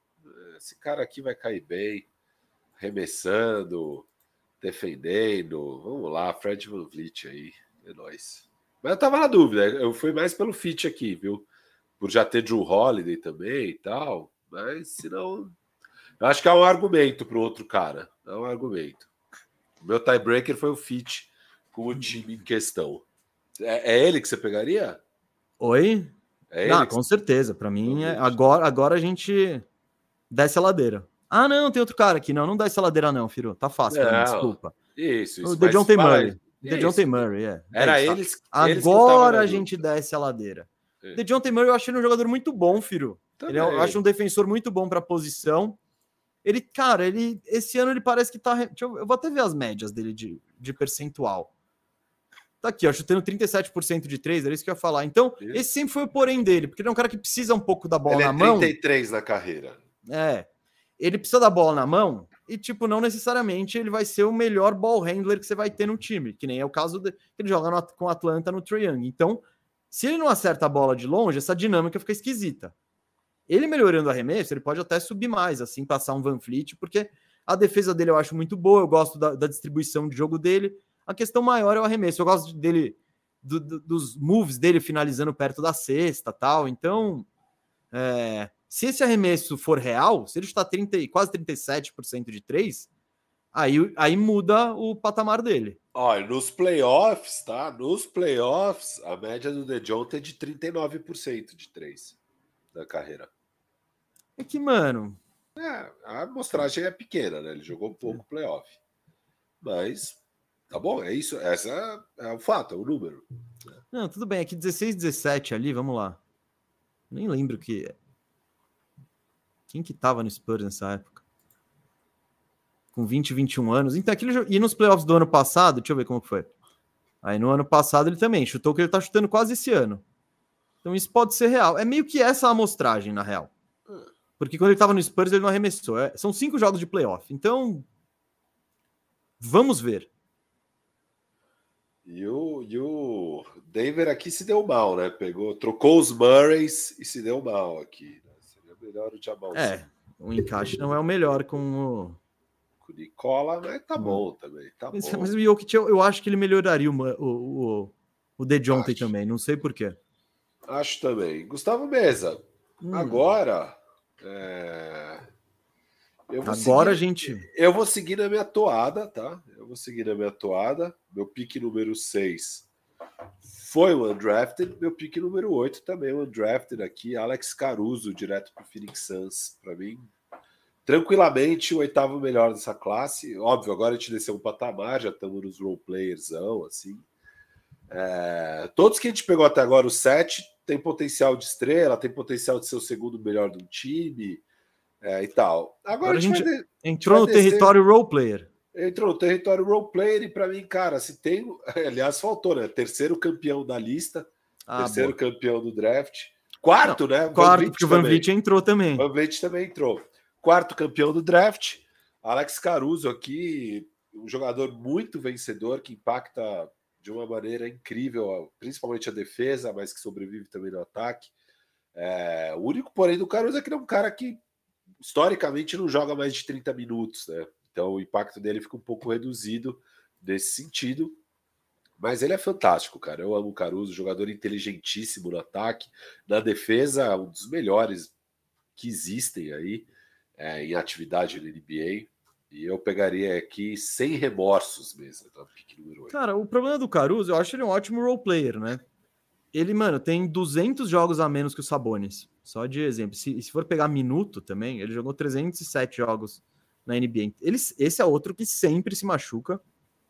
esse cara aqui vai cair bem, remessando, defendendo. Vamos lá, Fred Van Vliet aí, é nóis. Mas eu tava na dúvida, eu fui mais pelo fit aqui, viu? Por já ter Drew Holiday também e tal, mas se não. Eu acho que é um argumento para o outro cara. É um argumento. Meu tiebreaker foi o fit com o time em questão. É, é ele que você pegaria? Oi? É ele? Ah, com certeza. Pra mim, é- agora, agora a gente desce a ladeira. Ah, não, tem outro cara aqui. Não, não desce a ladeira, não, Firo. Tá fácil, mim, desculpa. Isso, isso. O DeJounte Murray. DeJounte Isso. Murray, é. Era É eles. eles Agora a gente desce a ladeira. É. DeJounte Murray eu achei ele um jogador muito bom, Firo. Ele é, eu acho um defensor muito bom para a posição. Ele, cara, ele esse ano ele parece que tá. eu, eu vou até ver as médias dele de, de percentual. Tá aqui, ó, chutando 37% de 3, era isso que eu ia falar. Então, Isso. esse sempre foi o porém dele, porque ele é um cara que precisa um pouco da bola Ele na é mão. 33 na carreira. É. Ele precisa da bola na mão e, tipo, não necessariamente ele vai ser o melhor ball handler que você vai ter no time, que nem é o caso de, que ele joga no, com o Atlanta no Trae Young. Então, se ele não acerta a bola de longe, essa dinâmica fica esquisita. Ele melhorando o arremesso, ele pode até subir mais, assim, passar um Van Fleet, porque a defesa dele eu acho muito boa, eu gosto da, da distribuição de jogo dele. A questão maior é o arremesso. Eu gosto dele, do- do- dos moves dele finalizando perto da cesta tal. Então, é, se esse arremesso for real, se ele está 30, e quase 37% de 3, aí, aí muda o patamar dele. Olha, nos playoffs, tá? Nos playoffs, a média do DeJounte é de 39% de 3 da carreira. É que, mano, É, a amostragem é pequena, né? Ele jogou pouco playoff. Mas, tá bom, é isso. Essa é, é o fato, é o número. não, tudo bem, é que 16, 17 ali, vamos lá. Nem lembro que. Quem que tava no Spurs nessa época? Com 20, 21 anos. Então, aquele E nos playoffs do ano passado, deixa eu ver como que foi. Aí no ano passado ele também chutou o que ele tá chutando quase esse ano. Então isso pode ser real. É meio que essa a amostragem, na real. Porque quando ele tava no Spurs, ele não arremessou. É- são cinco jogos de playoff. Então. Vamos ver. E o, e o Denver aqui se deu mal, né? Pegou, trocou os Murrays e se deu mal aqui. Né? Seria melhor o Jamal É, o encaixe não é o melhor com o. com o Nicola, mas tá bom também. Tá Mas, bom. mas o Jokic, eu, eu acho que ele melhoraria o, o, o, o Acho. também, não sei porquê. Acho também. Gustavo Mesa, Hum, agora. É, eu vou agora a seguir- gente. Eu vou seguir na minha toada, tá? Eu vou seguir na minha toada. Meu pique número 6 foi o undrafted. Meu pique número 8 também, o undrafted aqui. Alex Caruso, direto para o Phoenix Suns. Para mim, tranquilamente o oitavo melhor dessa classe. Óbvio, agora a gente desceu um patamar, já estamos nos role playersão, assim. É, todos que a gente pegou até agora, o 7, tem potencial de estrela, tem potencial de ser o segundo melhor do time é, e tal. Agora, Agora a gente, de- Entrou no descer. território role player. entrou no território role player e para mim, cara, se tem, [laughs] aliás, faltou, né? Terceiro campeão da lista, Ah, terceiro boa. campeão do draft, quarto, né? Van Quarto, Vliet porque o Van. Vliet entrou também. Van Vliet também entrou. Quarto campeão do draft, Alex Caruso aqui, um jogador muito vencedor que impacta de uma maneira incrível, principalmente a defesa, mas que sobrevive também no ataque. É, o único, porém, do Caruso é que ele é um cara que historicamente não joga mais de 30 minutos, né? Então o impacto dele fica um pouco reduzido nesse sentido. Mas ele é fantástico, cara. Eu amo o Caruso, jogador inteligentíssimo no ataque, na defesa, um dos melhores que existem aí é, em atividade na NBA. E eu pegaria aqui sem remorsos mesmo, pique número 8. Cara, o problema do Caruso, eu acho ele um ótimo role player, né? Ele, mano, tem 200 jogos a menos que o Sabonis. Só de exemplo. Se, se for pegar minuto também, ele jogou 307 jogos na NBA. Ele, esse é outro que sempre se machuca,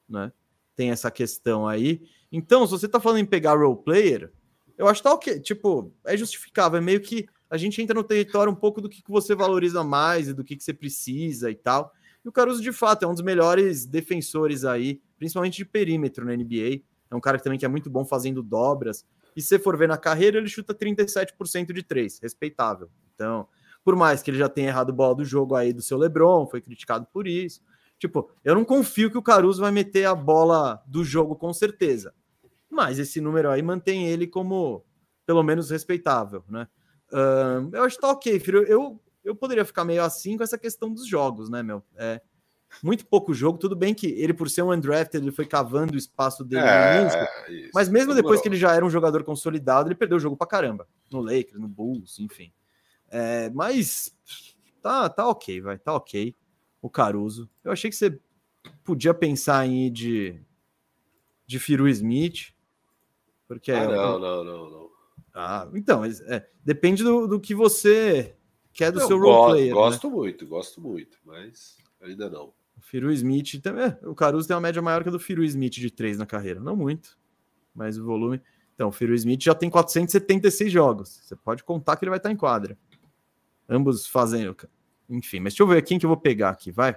né? Tem essa questão aí. Então, se você tá falando em pegar role player, eu acho que tá ok. Tipo, é justificável. É meio que a gente entra no território um pouco do que, que você valoriza mais e do que, que você precisa e tal. E o Caruso, de fato, é um dos melhores defensores aí, principalmente de perímetro na NBA. É um cara que também que é muito bom fazendo dobras. E se for ver na carreira, ele chuta 37% de três, respeitável. Então, por mais que ele já tenha errado bola do jogo aí do seu LeBron, foi criticado por isso. Tipo, eu não confio que o Caruso vai meter a bola do jogo com certeza. Mas esse número aí mantém ele como pelo menos respeitável, né? Uh, eu acho que tá ok, filho. Eu, eu poderia ficar meio assim com essa questão dos jogos, né, meu? É muito pouco jogo. Tudo bem que ele, por ser um undrafted, ele foi cavando o espaço dele é, no. Mas mesmo depois que ele já era um jogador consolidado, ele perdeu o jogo pra caramba. No Lakers, no Bulls, enfim. É, mas tá, tá ok, vai, tá ok. O Caruso. Eu achei que você podia pensar em ir de, de Firu Smith. Porque ah, é, não, não, não, não. Ah, então, é, depende do, do que você quer do eu seu roleplayer. Né? Gosto né? muito, gosto muito, mas ainda não. O Firu Smith também. É, o Caruso tem uma média maior que a do Firu Smith de 3 na carreira. Não muito, mas o volume. Então, o Firu Smith já tem 476 jogos. Você pode contar que ele vai estar em quadra. Ambos fazendo. Enfim, mas deixa eu ver quem que eu vou pegar aqui, vai.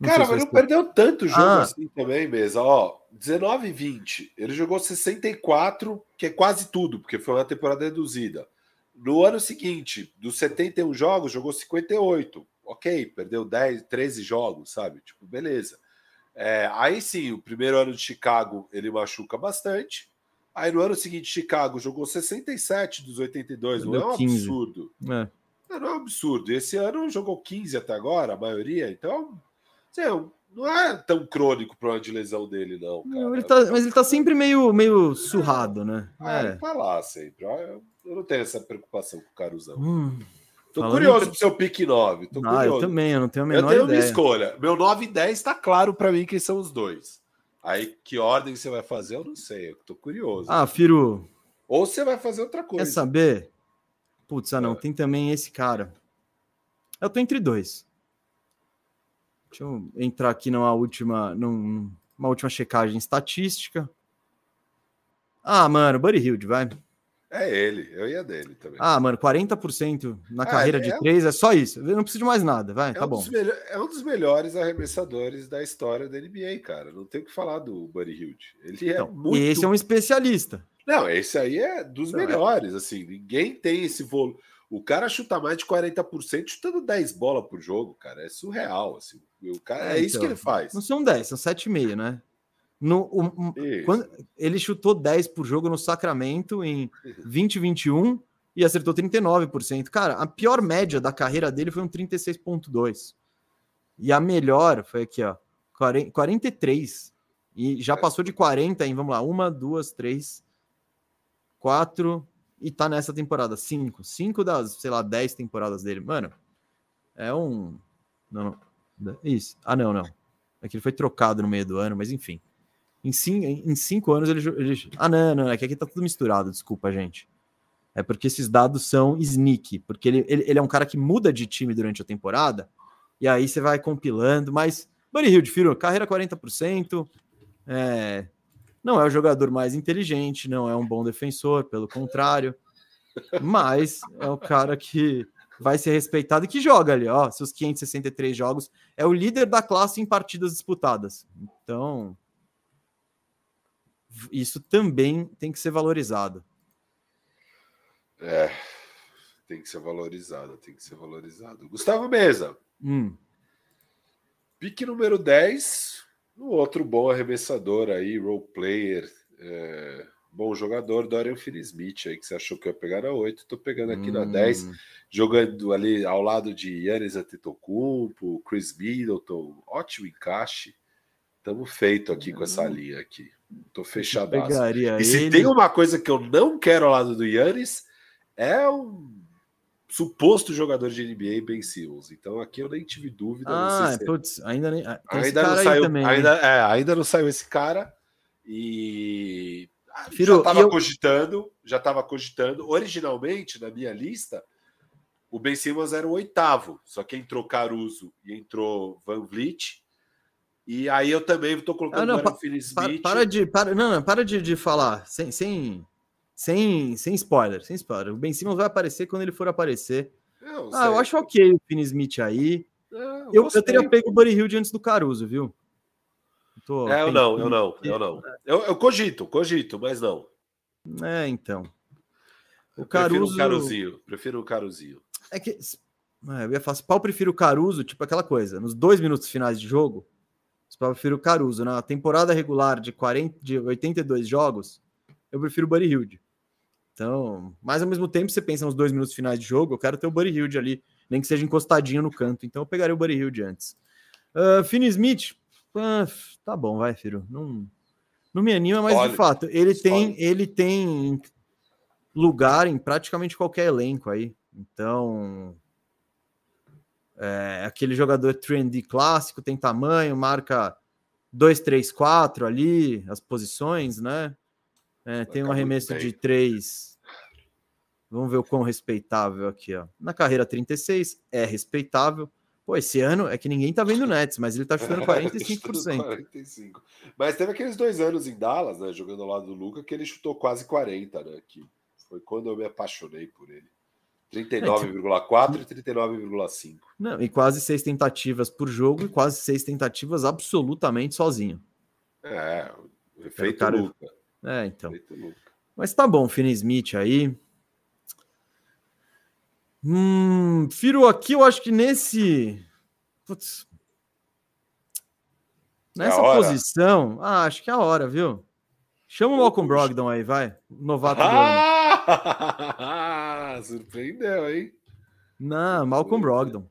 Não Cara, mas não perdeu tanto jogo ah. assim também, mesa. Ó, 19 e 20. Ele jogou 64, que é quase tudo, porque foi uma temporada reduzida. No ano seguinte, dos 71 jogos, jogou 58. Ok, perdeu 10, 13 jogos, sabe? Tipo, beleza. É, aí sim, o primeiro ano de Chicago ele machuca bastante. Aí no ano seguinte, Chicago jogou 67 dos 82. Não é um 15. absurdo. É. Não, não é um absurdo. Esse ano jogou 15 até agora, a maioria. Então, assim, não é tão crônico o problema de lesão dele, não. não ele tá, mas ele tá sempre meio, meio surrado, né? Ah, é. tá lá sempre. Eu, eu não tenho essa preocupação com o Caruzão. Hum, Tô curioso pro seu pique 9. Tô ah, curioso. eu também, eu não tenho a menor Eu tenho ideia. uma escolha. Meu 9 e 10 tá claro para mim quem são os dois. Aí, que ordem você vai fazer, eu não sei. Eu tô curioso. Ah, Firo. Ou você vai fazer outra coisa. Quer saber? Putz, ah, não, é. tem também esse cara. Eu tô entre dois. Deixa eu entrar aqui numa última, numa última checagem estatística. Ah, mano, Buddy Hilde, vai. É ele, eu ia dele também. Ah, mano, 40% na ah, carreira é, de três é só isso. Eu não preciso de mais nada, vai, é tá um bom. É um dos melhores arremessadores da história da NBA, cara. Não tem o que falar do Buddy Hilde. Ele é então, muito. Esse é um especialista. Não, esse aí é dos é. melhores, é... assim. Ninguém tem esse volume. O cara chuta mais de 40% chutando 10 bolas por jogo, cara. É surreal, assim. O cara, é, é isso que então, ele faz. Não são 10, são 7,5, né? No, um, quando, ele chutou 10 por jogo no Sacramento em 2021 e acertou 39%. Cara, a pior média da carreira dele foi um 36,2. E a melhor foi aqui, ó, 43. E já é. passou de 40 em, vamos lá, uma, duas, três, quatro, e tá nessa temporada, cinco. Cinco das, sei lá, dez temporadas dele. Mano, é um. Não, não. Isso. Ah, não, não. É que ele foi trocado no meio do ano, mas enfim. Em cinco, em cinco anos ele, ele. Ah, não, não. É que aqui tá tudo misturado, desculpa, gente. É porque esses dados são sneak, porque ele, ele, ele é um cara que muda de time durante a temporada, e aí você vai compilando, mas. Bunny Hill de Firo, carreira 40%, é, não é o jogador mais inteligente, não é um bom defensor, pelo contrário. Mas é o cara que vai ser respeitado e que joga ali, ó, seus 563 jogos, é o líder da classe em partidas disputadas. Então, isso também tem que ser valorizado. É, tem que ser valorizado, tem que ser valorizado. Gustavo Mesa. Hum. Pique número 10, Um outro bom arremessador aí, role player, é, bom jogador, Dorian Finney-Smith aí, que você achou que eu ia pegar na 8, tô pegando aqui hum. na 10, jogando ali ao lado de Yannis Antetokounmpo, Chris Middleton, ótimo encaixe. Estamos feito aqui com essa linha aqui. Tô fechado. E se tem uma coisa que eu não quero ao lado do Yannis, é um suposto jogador de NBA Ben Simmons. Então aqui eu nem tive dúvida. Ah, se... putz, ainda nem. Ah, ainda não saiu. Também, ainda, é, ainda não saiu esse cara. E Firo, já estava eu... cogitando, já estava cogitando. Originalmente, na minha lista, o Ben Simmons era o oitavo, só que entrou Caruso e entrou Van Vliet. E aí eu também estou colocando ah, não, pa, Smith. Para de, para, não, não, para de, de falar, sem, sem, sem, sem spoiler, sem spoiler. O Ben Simmons vai aparecer quando ele for aparecer. Eu ah, eu acho ok o Finney Smith aí. É, eu, eu, eu, teria pego o Buddy Hill antes do Caruso, viu? Tô é, eu não, eu não, eu não. Eu, eu cogito, cogito, mas não. É, então. O Caruso. Prefiro o Caruzinho. Prefiro o Caruzinho. É que. É, eu ia falar, se pau prefiro o Caruso, tipo aquela coisa. Nos dois minutos finais de jogo, se pau prefiro o Caruso. Na temporada regular de, 40, de 82 jogos, eu prefiro o Buddy Hilde. Então, mas ao mesmo tempo, você pensa nos dois minutos finais de jogo, eu quero ter o Buddy Hilde ali, nem que seja encostadinho no canto. Então eu pegaria o Buddy Hilde antes. Uh, Finney Smith, ah, tá bom, vai, filho. Não, não me anima, mas Olha, de fato, ele tem, ele tem lugar em praticamente qualquer elenco aí. Então, é, aquele jogador trendy clássico, tem tamanho, marca 2, 3, 4 ali, as posições, né? É, tem um arremesso de 3. Vamos ver o quão respeitável aqui, ó. Na carreira 36, é respeitável. Pô, esse ano é que ninguém tá vendo Nets, mas ele tá chutando [laughs] 45%. 45. Mas teve aqueles dois anos em Dallas, né, jogando ao lado do Luca, que ele chutou quase 40, né? Que foi quando eu me apaixonei por ele. 39,4 é, e 39,5. Não, e quase seis tentativas por jogo e quase seis tentativas absolutamente sozinho. É, efeito cara... Luca. É, então. Mas tá bom, Finney Smith aí. Hum, Firo, aqui eu acho que nesse. Putz. É Nessa é posição, ah, acho que é a hora, viu? Chama o Malcolm Brogdon aí, vai. Novato ah! do ano. [laughs] Surpreendeu, hein? Não, Malcolm Brogdon.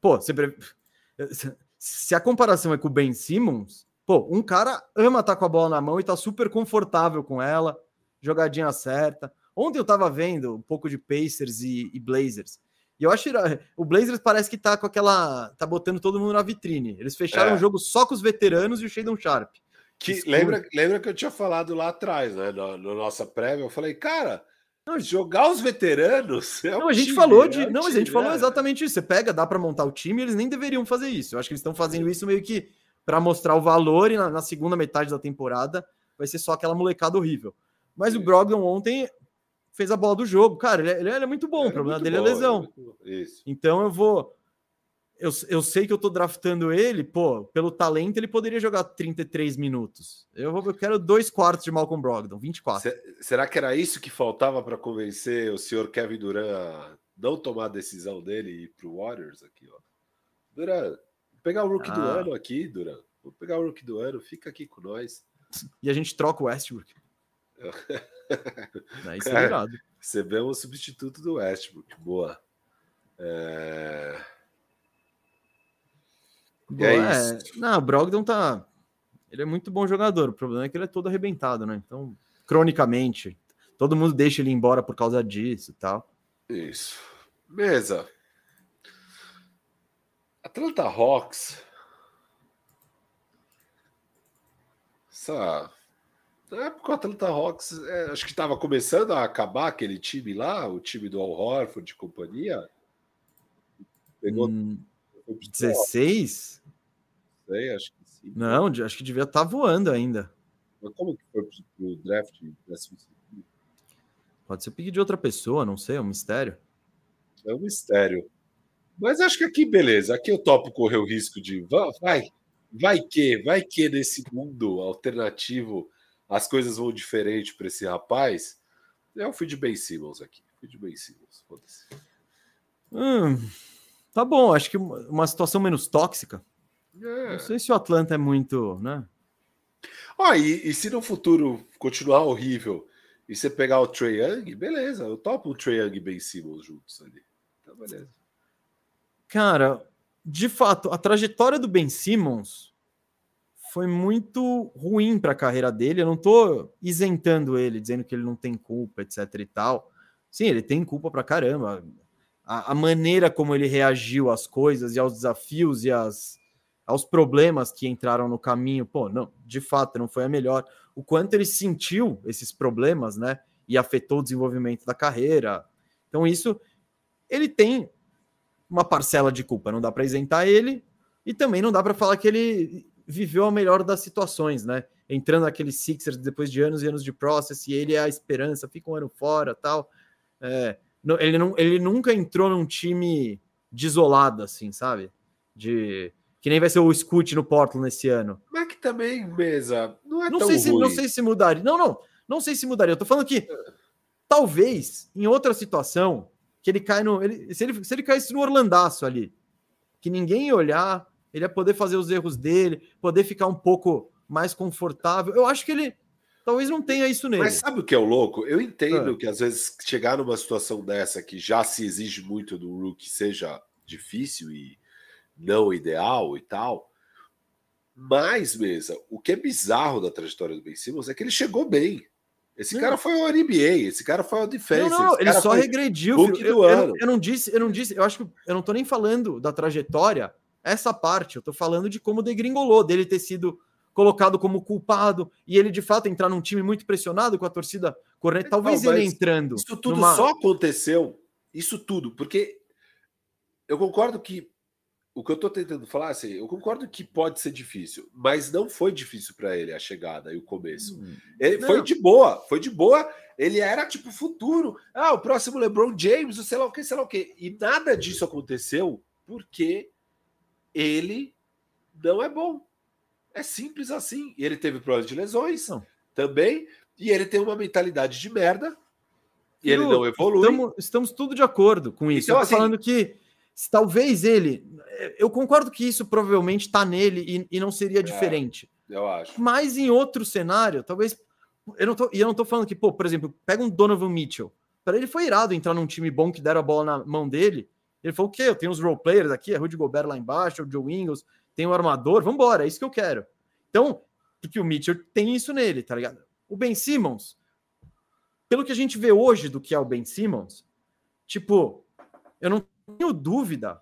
Pô, você [laughs] se a comparação é com o Ben Simmons, pô, um cara ama estar com a bola na mão e tá super confortável com ela, jogadinha certa. Ontem eu tava vendo um pouco de Pacers e, e Blazers. E eu acho que o Blazers parece que tá com aquela. tá botando todo mundo na vitrine. Eles fecharam o é. um jogo só com os veteranos e o Shadon Sharp. Que, lembra, lembra que eu tinha falado lá atrás, né? Na, na nossa prévia, eu falei, cara, não, jogar os veteranos. É não, a gente time, falou de. É não, mas a gente falou é. exatamente isso. Você pega, dá para montar o time, eles nem deveriam fazer isso. Eu acho que eles estão fazendo isso meio que para mostrar o valor e na, na, segunda metade da temporada vai ser só aquela molecada horrível. Mas o Brogdon ontem fez a bola do jogo. Cara, ele, é, ele é muito bom, o problema dele é bom, é lesão. É então eu vou. Eu, eu sei que eu tô draftando ele, pô, pelo talento ele poderia jogar 33 minutos. Eu, vou, eu quero dois quartos de Malcolm Brogdon, 24. será que era isso que faltava para convencer o senhor Kevin Durant a não tomar a decisão dele e ir pro Warriors aqui, ó? Durant, vou pegar o rookie ah. do ano aqui, Durant. Vou pegar o rookie do ano, fica aqui com nós. E a gente troca o Westbrook. Isso é irado. Você vê um substituto do Westbrook. Boa. É... Boa, é, é Não, o Brogdon tá. Ele é muito bom jogador. O problema é que ele é todo arrebentado, né? Então, cronicamente, todo mundo deixa ele embora por causa disso e tal. Isso. Mesa. Atlanta Hawks. Essa na época o Atlanta Hawks, é, acho que estava começando a acabar aquele time lá, o time do Al Horford de companhia. Pegou. Hum, 16? Sei, acho que sim. Não, acho que devia estar tá voando ainda. Mas como que foi pro draft? Pode ser pique de outra pessoa, não sei, é um mistério. É um mistério. Mas acho que aqui, beleza. Aqui eu topo correr o risco de. Vai, vai que, vai que nesse mundo alternativo as coisas vão diferente para esse rapaz. Eu fui de Ben Simmons aqui. De Ben Simmons. Hum, tá bom, acho que uma situação menos tóxica. É. Não sei se o Atlanta é muito, né? Ó, e, e, se no futuro continuar horrível e você pegar o Trey Young, beleza, eu topo o Trey Young e Ben Simmons juntos ali. Então, beleza. Cara, de fato, a trajetória do Ben Simmons foi muito ruim para a carreira dele. Eu não estou isentando ele, dizendo que ele não tem culpa, etc e tal. Sim, ele tem culpa para caramba. A, a, maneira como ele reagiu às coisas e aos desafios e às, aos problemas que entraram no caminho, pô, não, de fato, não foi a melhor. O quanto ele sentiu esses problemas, né? E afetou o desenvolvimento da carreira. Então, isso ele tem uma parcela de culpa, não dá para isentar ele, e também não dá para falar que ele viveu a melhor das situações, né? Entrando naqueles Sixers depois de anos e anos de process, e ele é a esperança, fica um ano fora tal. É, ele, não, ele nunca entrou num time desolado, assim, sabe? De. Que nem vai ser o Scoot no Portland nesse ano. Mas que também, mesa, não é não tão sei ruim. Se, não sei se mudaria. Não, não. Não sei se mudaria. Eu tô falando que talvez, em outra situação, que ele cai no. Ele, se, ele, se ele caísse no Orlandaço ali, que ninguém ia olhar, ele ia poder fazer os erros dele, poder ficar um pouco mais confortável. Eu acho que ele talvez não tenha isso nele. Mas sabe o que é o louco? Eu entendo ah. que às vezes chegar numa situação dessa que já se exige muito do rookie seja difícil e não ideal e tal. Mas, mesa, o que é bizarro da trajetória do Ben Simmons é que ele chegou bem. Esse não. cara foi ao NBA, esse cara foi ao defense. Não, não, ele só regrediu. Eu, eu, eu, eu, não disse, eu não disse, eu acho que eu não tô nem falando da trajetória essa parte. Eu tô falando de como degringolou, dele ter sido colocado como culpado e ele de fato entrar num time muito pressionado com a torcida correta. Talvez não, ele entrando. Isso tudo numa... só aconteceu, isso tudo, porque eu concordo que o que eu tô tentando falar assim, eu concordo que pode ser difícil, mas não foi difícil para ele a chegada e o começo. Hum, ele não. foi de boa, foi de boa. Ele era tipo futuro. Ah, o próximo LeBron James, o sei lá o que, sei lá o que. E nada disso aconteceu porque ele não é bom. É simples assim. E ele teve problemas de lesões não. também. E ele tem uma mentalidade de merda. E ele não evolui. Estamos, estamos tudo de acordo com isso. Então, eu tô assim, falando que talvez ele. Eu concordo que isso provavelmente está nele e, e, não seria é, diferente. Eu acho. Mas em outro cenário, talvez. Eu não tô, e eu não tô falando que, pô, por exemplo, pega um Donovan Mitchell. Para ele foi irado entrar num time bom que deram a bola na mão dele ele falou: o quê? Eu tenho os role players aqui, é Rudy Gobert lá embaixo, o Joe Ingles, tem o armador, vamos embora, é isso que eu quero. Então, porque o Mitchell tem isso nele, tá ligado? O Ben Simmons, pelo que a gente vê hoje do que é o Ben Simmons, tipo, eu não tenho dúvida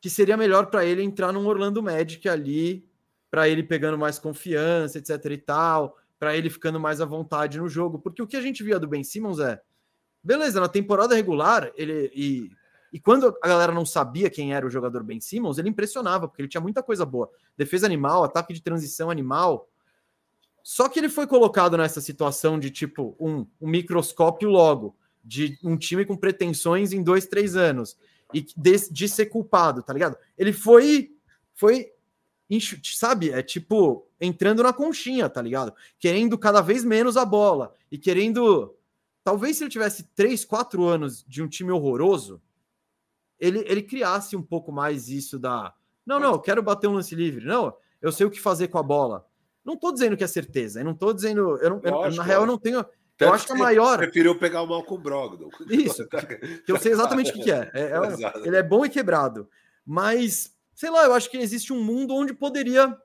que seria melhor para ele entrar num Orlando Magic ali, para ele pegando mais confiança, etc e tal, para ele ficando mais à vontade no jogo, porque o que a gente via do Ben Simmons é, beleza, na temporada regular, ele e e quando a galera não sabia quem era o jogador Ben Simmons, ele impressionava, porque ele tinha muita coisa boa. Defesa animal, ataque de transição animal. Só que ele foi colocado nessa situação de tipo um, um microscópio logo, de um time com pretensões em dois, três anos, e de, de ser culpado, tá ligado? Ele foi, foi, sabe? É tipo entrando na conchinha, tá ligado? Querendo cada vez menos a bola e querendo. Talvez se ele tivesse três, quatro anos de um time horroroso, ele, ele criasse um pouco mais isso da. Não, não, eu quero bater um lance livre. Não, eu sei o que fazer com a bola. Não estou dizendo que é certeza. Eu não estou dizendo. Eu não, eu, na real, eu não tenho. Tanto eu acho que a maior. Preferiu pegar o Malcolm Brogdon. Isso, [laughs] que eu sei exatamente o que, que é. é, é ele é bom e quebrado. Mas, sei lá, eu acho que existe um mundo onde poderia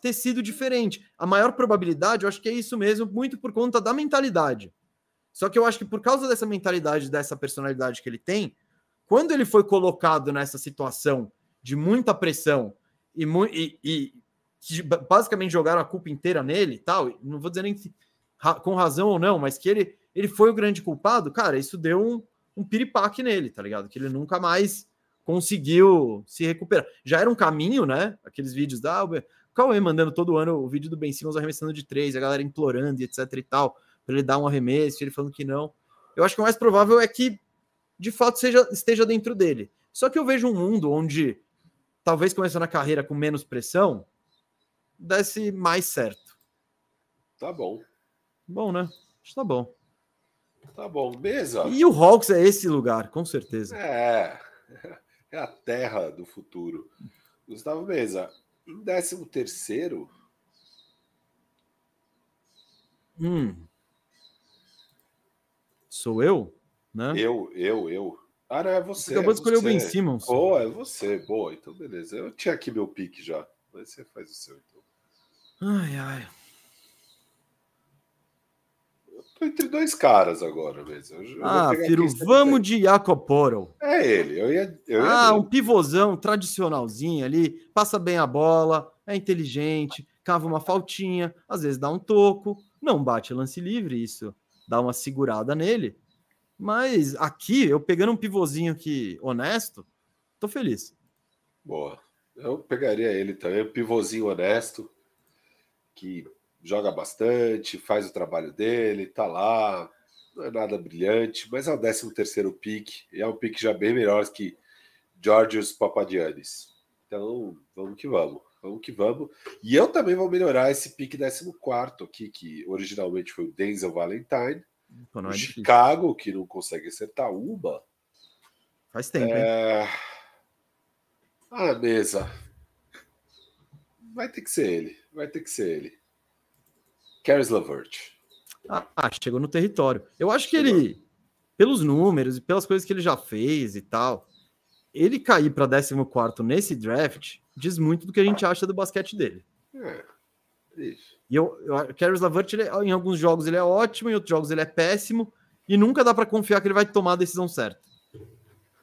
ter sido diferente. A maior probabilidade, eu acho que é isso mesmo, muito por conta da mentalidade. Só que eu acho que por causa dessa mentalidade, dessa personalidade que ele tem, quando ele foi colocado nessa situação de muita pressão e, e, e basicamente jogaram a culpa inteira nele e tal, não vou dizer nem com razão ou não, mas que ele, ele foi o grande culpado, cara, isso deu um, um piripaque nele, tá ligado? Que ele nunca mais conseguiu se recuperar. Já era um caminho, né? Aqueles vídeos da o Cauê mandando todo ano o vídeo do Ben Simmons arremessando de três, a galera implorando e etc e tal, para ele dar um arremesso, ele falando que não. Eu acho que o mais provável é que de fato seja, esteja dentro dele. Só que eu vejo um mundo onde, talvez começando a carreira com menos pressão, desse mais certo. Tá bom. Bom, né? Acho que tá bom. Tá bom, mesa. E o Hawks é esse lugar, com certeza. É. [laughs] É a terra do futuro. Gustavo Mesa, Em décimo terceiro. Hum. Sou eu? Né? Eu, eu, eu. Ah, não, é você. Acabou é de escolher você. o Ben Simmons. Oh, é você. Boa, então beleza. Eu tinha aqui meu pique já. Mas você faz o seu, então. Ai, ai. Eu tô entre dois caras agora mesmo. Ah, Firo, vamos de Jacob Portal. É ele. Eu ia. Eu ia Ah, nele. um pivôzão tradicionalzinho ali, passa bem a bola, é inteligente, cava uma faltinha, às vezes dá um toco, não bate lance livre, isso dá uma segurada nele. Mas aqui, eu pegando um pivôzinho que honesto, tô feliz. Boa. Eu pegaria ele também, um pivôzinho honesto, que joga bastante, faz o trabalho dele, tá lá, não é nada brilhante, mas é o 13 terceiro pique, e é um pique já bem melhor que Georgios Papadianis. Então, vamos que vamos, vamos que vamos. E eu também vou melhorar esse pique 14 aqui, que originalmente foi o Denzel Valentine, Pô, não o é. Chicago, que não consegue acertar uma, Faz tempo, hein? é... Ah, mesa. Vai ter que ser ele. Vai ter que ser ele. Caris Lavert. Ah, chegou no território. Eu acho que Chegou. ele, pelos números e pelas coisas que ele já fez e tal, ele cair para 14 nesse draft diz muito do que a gente acha do basquete dele. É. Isso. E eu, eu o Caris Lavert, ele é- em alguns jogos ele é ótimo, em outros jogos ele é péssimo, e nunca dá para confiar que ele vai tomar a decisão certa.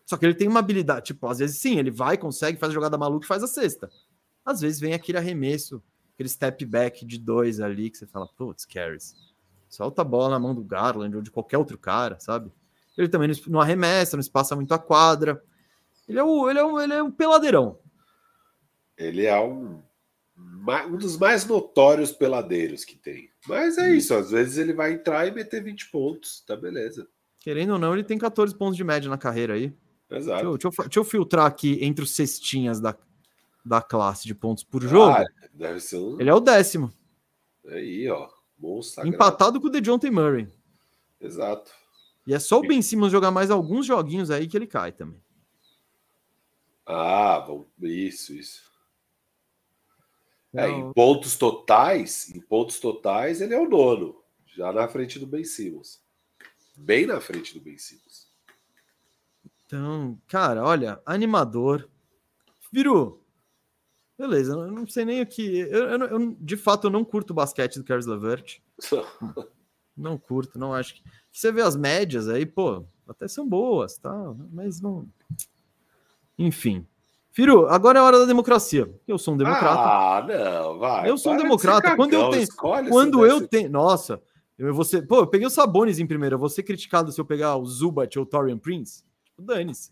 Só que ele tem uma habilidade, tipo, às vezes sim, ele vai, consegue, faz a jogada maluca e faz a cesta. Às vezes vem aquele arremesso, aquele step back de dois ali, que você fala, putz, Caris, solta a bola na mão do Garland ou de qualquer outro cara, sabe? Ele também não, arremessa, não espaça muito a quadra. Ele é o, ele é o, ele é um peladeirão. Ele é um, um dos mais notórios peladeiros que tem. Mas é isso. Às vezes ele vai entrar e meter 20 pontos. Tá beleza. Querendo ou não, ele tem 14 pontos de média na carreira aí. Deixa Exato. eu, deixa eu deixa eu filtrar aqui entre os cestinhas da, da classe de pontos por jogo. Ah, deve ser um. Ele é o décimo, Aí, ó. Sagrado. empatado com o DeJounte Murray. Exato. E é só o Ben Simmons jogar mais alguns joguinhos aí que ele cai também. Ah, bom. Isso, isso. É, em pontos totais, em pontos totais, ele é o nono, já na frente do Ben Simmons. Bem na frente do Ben Simmons. Então, cara, olha, animador. Viru. Beleza, eu não sei nem o que. Eu, eu eu, de fato, eu não curto o basquete do Caris Levert. [laughs] Não curto, não acho que. Você vê as médias aí, pô, até são boas, tá? Mas não. Enfim. Firu, agora é a hora da democracia. Eu sou um democrata. Ah, não, vai. Eu sou um de democrata. Quando eu tenho- Quando eu décimo- tenho. Nossa, eu vou ser. Pô, eu peguei o Sabonis em primeiro. Eu vou ser criticado se eu pegar o Zubat ou o Torian Prince? Tipo, dane-se.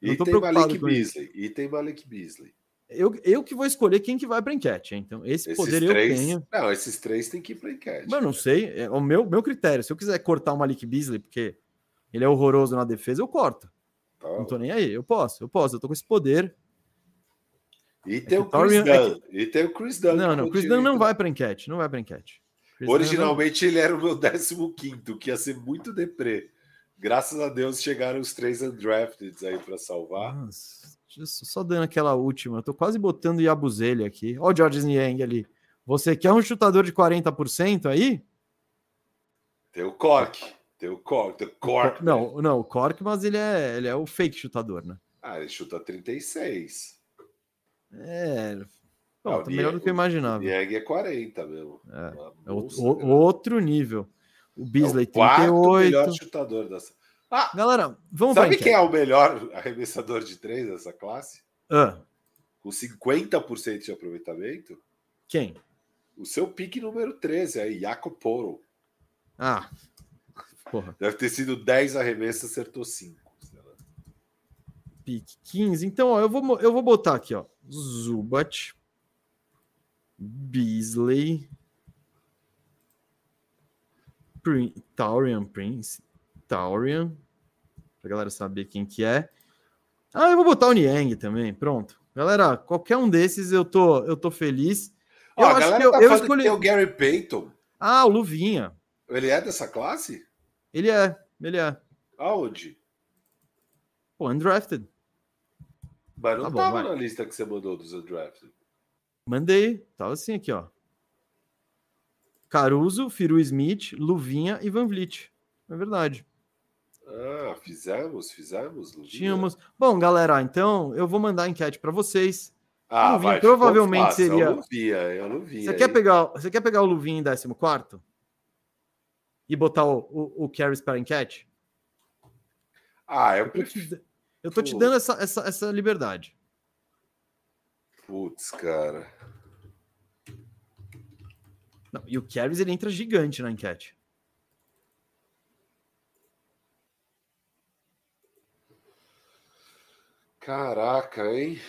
não E tem Malik. Beasley. E tem Malik Beasley. Eu, eu que vou escolher quem que vai pra enquete. Então, esse Esses poder três. eu tenho. Não, esses três tem que ir pra enquete. Mas eu não sei. É o meu, meu critério. Se eu quiser cortar o Malik Beasley, porque ele é horroroso na defesa, eu corto. Tá. Não tô nem aí. Eu posso, eu posso. Eu tô com esse poder. E tem É o que Chris Torian- é Dunn. E tem o Chris Dunn. Não, que não. pode Chris Dunn não entrar. vai pra enquete. Não vai pra enquete. Chris Dunn Originalmente ele era o meu 15, que ia ser muito deprê. Graças a Deus chegaram os três undrafted aí não- salvar. Nossa, só- só dando aquela última. Eu tô quase botando o Yabuzele aqui. Ó o George Niang ali. Você quer um chutador de 40% aí? Tem o Cork. Tem o Cork. Tem o Cork. Não, não, o Cork, mas ele é, ele é o fake chutador, né? Ah, ele chuta 36. É. Bom, Ah, o tá melhor do que eu O imaginava. Niang é 40 mesmo. É, É o- monstro, o- né? outro nível. O Beasley é o quarto 38. melhor chutador dessa. Ah, Galera, vamos pra sabe quem é o melhor arremessador de três dessa classe? Ah, Com 50% de aproveitamento? quem? O seu pique número 13 aí, Jacob Poro. Ah, porra, Deve ter sido 10 arremessos, acertou 5. pique 15. Então, ó, eu vou, eu vou botar aqui, ó. Zubat, Beasley, Prin Taurian Prince, Taurian, pra galera saber quem que é. Ah, eu vou botar o Niang também, pronto. Galera, qualquer um desses eu tô, eu tô feliz. Eu Ó, a acho galera que eu, tá eu escolhi... que tem o Gary Payton. Ah, o Luvinha. Ele é dessa classe? Ele é, ele é. Aonde? Pô, undrafted. Mas não Tá bom, tava vai. na lista que você mandou dos undrafted. Mandei, tava assim aqui, ó. Caruso, Firu Smith, Luvinha e Van Vliet. É verdade. Ah, fizemos, fizemos. Tínhamos. Bom, galera, então eu vou mandar a enquete para vocês. Ah, vai, provavelmente seria. Eu não via, eu não via. Você quer pegar, você quer pegar o Luvinha em 14 e botar o, o, o Carries para enquete? Ah, eu prefiro. Eu tô te dando essa, essa, essa liberdade. Putz, cara. Não, e o Carries ele entra gigante na enquete. Caraca, hein?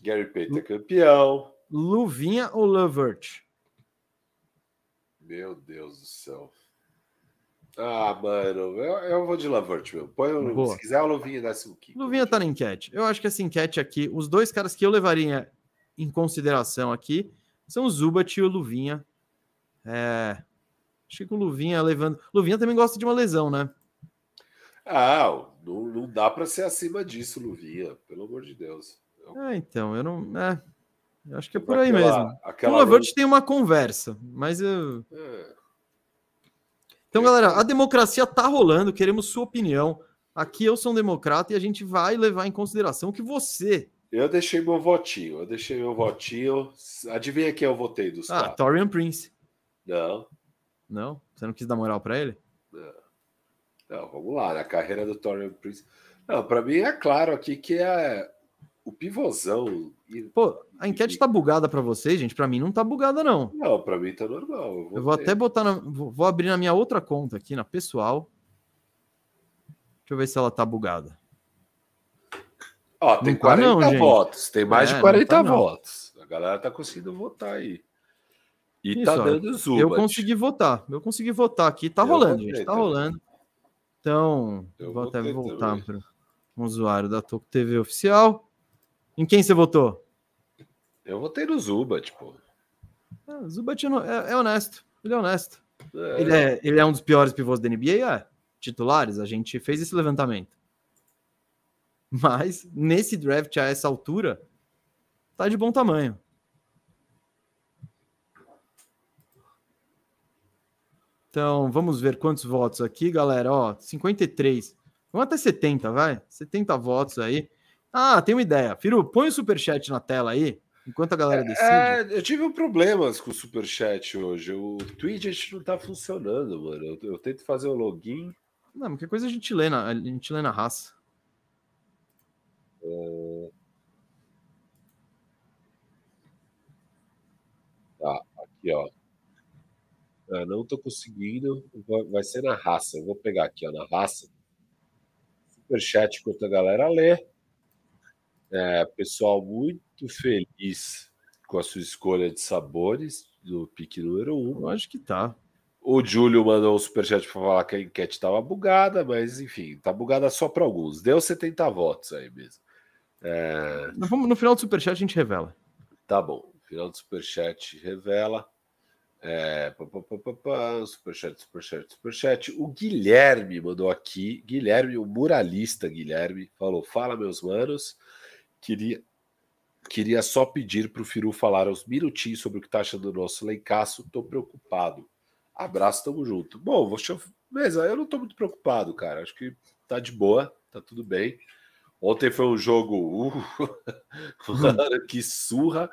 Gary Payton é campeão. Luvinha ou Lovert? Meu Deus do céu. Ah, mano, eu, eu vou de Lavert, meu. Põe o, se quiser, o Luvinha décimo quinto. Luvinha tá na enquete. Eu acho que essa enquete aqui, os dois caras que eu levaria em consideração aqui são o Zubat e o Luvinha. É. Acho que o Luvinha levando. Luvinha também gosta de uma lesão, né? Ah, não, não dá para ser acima disso, Luvinha, pelo amor de Deus. Eu... É, então, eu não. É, eu acho que é por aquela, aí mesmo. Aquela... O Lavert tem uma conversa, mas eu. É. Então, galera, a democracia tá rolando, queremos sua opinião. Aqui eu sou um democrata e a gente vai levar em consideração que você. Eu deixei meu votinho, eu deixei meu votinho. Adivinha quem eu votei dos Ah, Torian Prince. Não. Não? Você não quis dar moral para ele? Não. Não, vamos lá, na carreira do Torian Prince. Não, para mim é claro aqui que é o pivôzão. Pô, a enquete tá bugada para vocês, gente. Para mim não tá bugada, não. Não, para mim tá normal. Eu vou, eu vou até botar na... Vou abrir na minha outra conta aqui, na pessoal. Deixa eu ver se ela tá bugada. Ó, tem não 40 tá não, votos. Tem mais é, de 40 tá votos. A galera tá conseguindo votar aí. E Isso, tá dando Zubat. Eu consegui votar. Eu consegui votar aqui. Tá eu rolando, gente. Tá também. rolando. Então, eu vou até voltar para um usuário da Toco TV oficial. Em quem você votou? Eu votei no Zubat, pô. É, Zubat é, é, honesto. Ele é honesto. É. Ele, é, ele é um dos piores pivôs da NBA, é. Titulares, a gente fez esse levantamento. Mas nesse draft, a essa altura, tá de bom tamanho. Então, vamos ver quantos votos aqui, galera. Ó, 53. Vamos até 70, vai. 70 votos aí. Ah, tem uma ideia. Firu, põe o superchat na tela aí, enquanto a galera decide. É, eu tive problemas com o superchat hoje. O Twitch não tá funcionando, mano. Eu, eu, tento fazer o login. Não, que coisa a gente lê na, a gente lê na raça. É... Tá, aqui, ó. Ah, não tô conseguindo. Vai ser na raça. Eu vou pegar aqui, ó, na raça. Superchat enquanto a galera lê. É, pessoal muito feliz com a sua escolha de sabores do pique número 1. Um. Acho que tá. O Júlio mandou um superchat para falar que a enquete estava bugada, mas enfim, tá bugada só para alguns. Deu 70 votos aí mesmo. É... No final do superchat a gente revela. Tá bom. No final do superchat revela. É, pá, pá, pá, pá, superchat, superchat, superchat. O Guilherme mandou aqui. Guilherme, o muralista Guilherme, falou: Fala, meus manos. Queria, queria só pedir para o Firu falar uns minutinhos sobre o que está achando do nosso Leicaço. Estou preocupado. Abraço, tamo junto. Bom, vou Mesa, eu não estou muito preocupado, cara. Acho que tá de boa, tá tudo bem. Ontem foi um jogo. Uh, [laughs] que surra.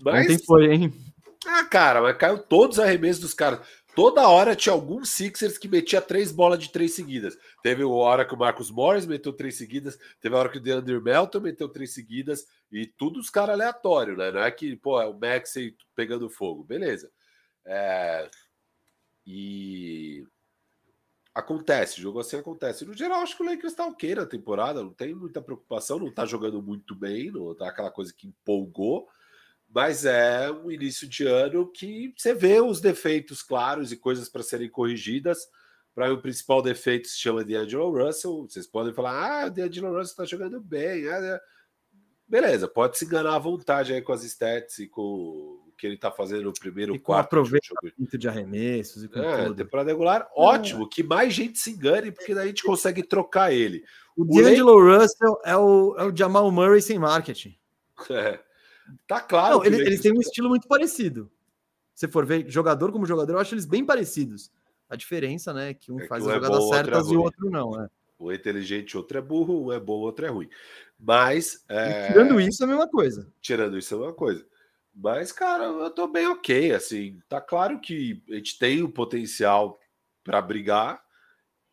Mas... Ontem foi, hein? Ah, cara, mas caiu todos os arremessos dos caras. Toda hora tinha alguns Sixers que metia três bolas de três seguidas. Teve uma hora que o Marcos Morris meteu três seguidas, teve a hora que o DeAndre Melton meteu três seguidas, e tudo os caras aleatórios, né? Não é que, pô, é o Maxey pegando fogo. Beleza. É... E acontece, jogo assim acontece. No geral, acho que o Lakers tá ok na temporada, não tem muita preocupação, não tá jogando muito bem, não tá aquela coisa que empolgou mas é um início de ano que você vê os defeitos claros e coisas para serem corrigidas. Para mim, o principal defeito se chama de Angelo Russell. Vocês podem falar, ah, o D'Angelo Russell está jogando bem. É, Beleza, pode se enganar à vontade aí com as stats e com o que ele está fazendo no primeiro e quarto. aproveitamento de arremessos e com é, tudo. temporada regular, ótimo, é. que mais gente se engane, porque daí a gente consegue trocar ele. O, o D'Angelo Russell é o, é o Jamal Murray sem marketing. [laughs] É. tá claro. Não, eles, eles têm um estilo muito parecido. Se for ver jogador como jogador, eu acho eles bem parecidos. A diferença, né, é que um é faz as é jogadas é certas é e o outro não, é. Um é inteligente, outro é burro, um é bom, outro é ruim. Mas. É... Tirando isso, é a mesma coisa. Tirando isso, é a mesma coisa. Mas, cara, eu tô bem ok. Assim, tá claro que a gente tem o potencial para brigar,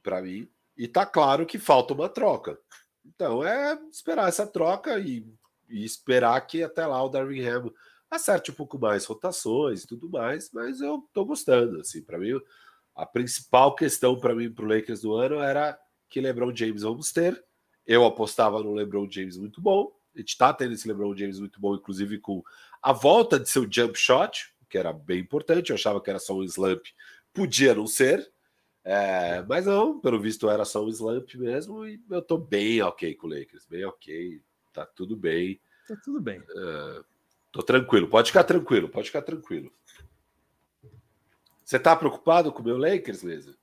para mim, e tá claro que falta uma troca. Então é esperar essa troca e, e esperar que até lá o Darwin Ham acerte um pouco mais rotações e tudo mais, mas eu tô gostando. Assim, para mim, a principal questão para mim para o Lakers do ano era que LeBron James vamos ter. Eu apostava no LeBron James muito bom. A gente está tendo esse LeBron James muito bom, inclusive com a volta de seu jump shot, que era bem importante. Eu achava que era só um slump, podia não ser. É, mas não, pelo visto era só um slump mesmo. E eu tô bem ok com o Lakers, bem ok, tá tudo bem. Tá tudo bem. É, tô tranquilo, pode ficar tranquilo, pode ficar tranquilo. Você tá preocupado com o meu Lakers, mesmo?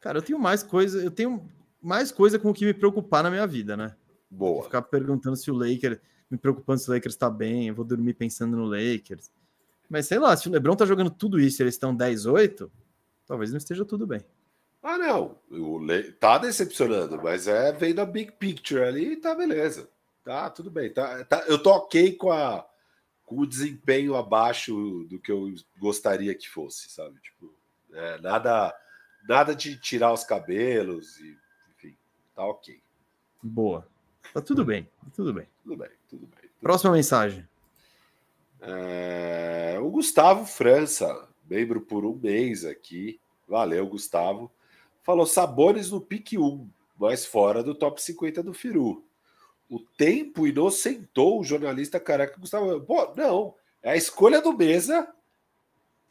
Cara, eu tenho mais coisa, eu tenho mais coisa com o que me preocupar na minha vida, né? Boa. Ficar perguntando se o Lakers, me preocupando se o Lakers tá bem, eu vou dormir pensando no Lakers. Mas sei lá, se o LeBron tá jogando tudo isso e eles estão 10-8, talvez não esteja tudo bem. Ah, não. O Le... Tá decepcionando, mas é vendo a big picture ali, tá beleza. Tá, tudo bem. Tá, tá... Eu tô ok com, a... com o desempenho abaixo do que eu gostaria que fosse, sabe? Tipo, é, nada Nada de tirar os cabelos e, enfim, tá ok. Boa. Tá tudo bem, tudo bem. Tudo bem, tudo bem. Tudo Próxima bem. mensagem. É... O Gustavo França, membro por um mês aqui. Valeu, Gustavo. Falou Sabores no pique 1, mas fora do top 50 do Firu. O tempo inocentou o jornalista careca Gustavo. Pô, não. É a escolha do mesa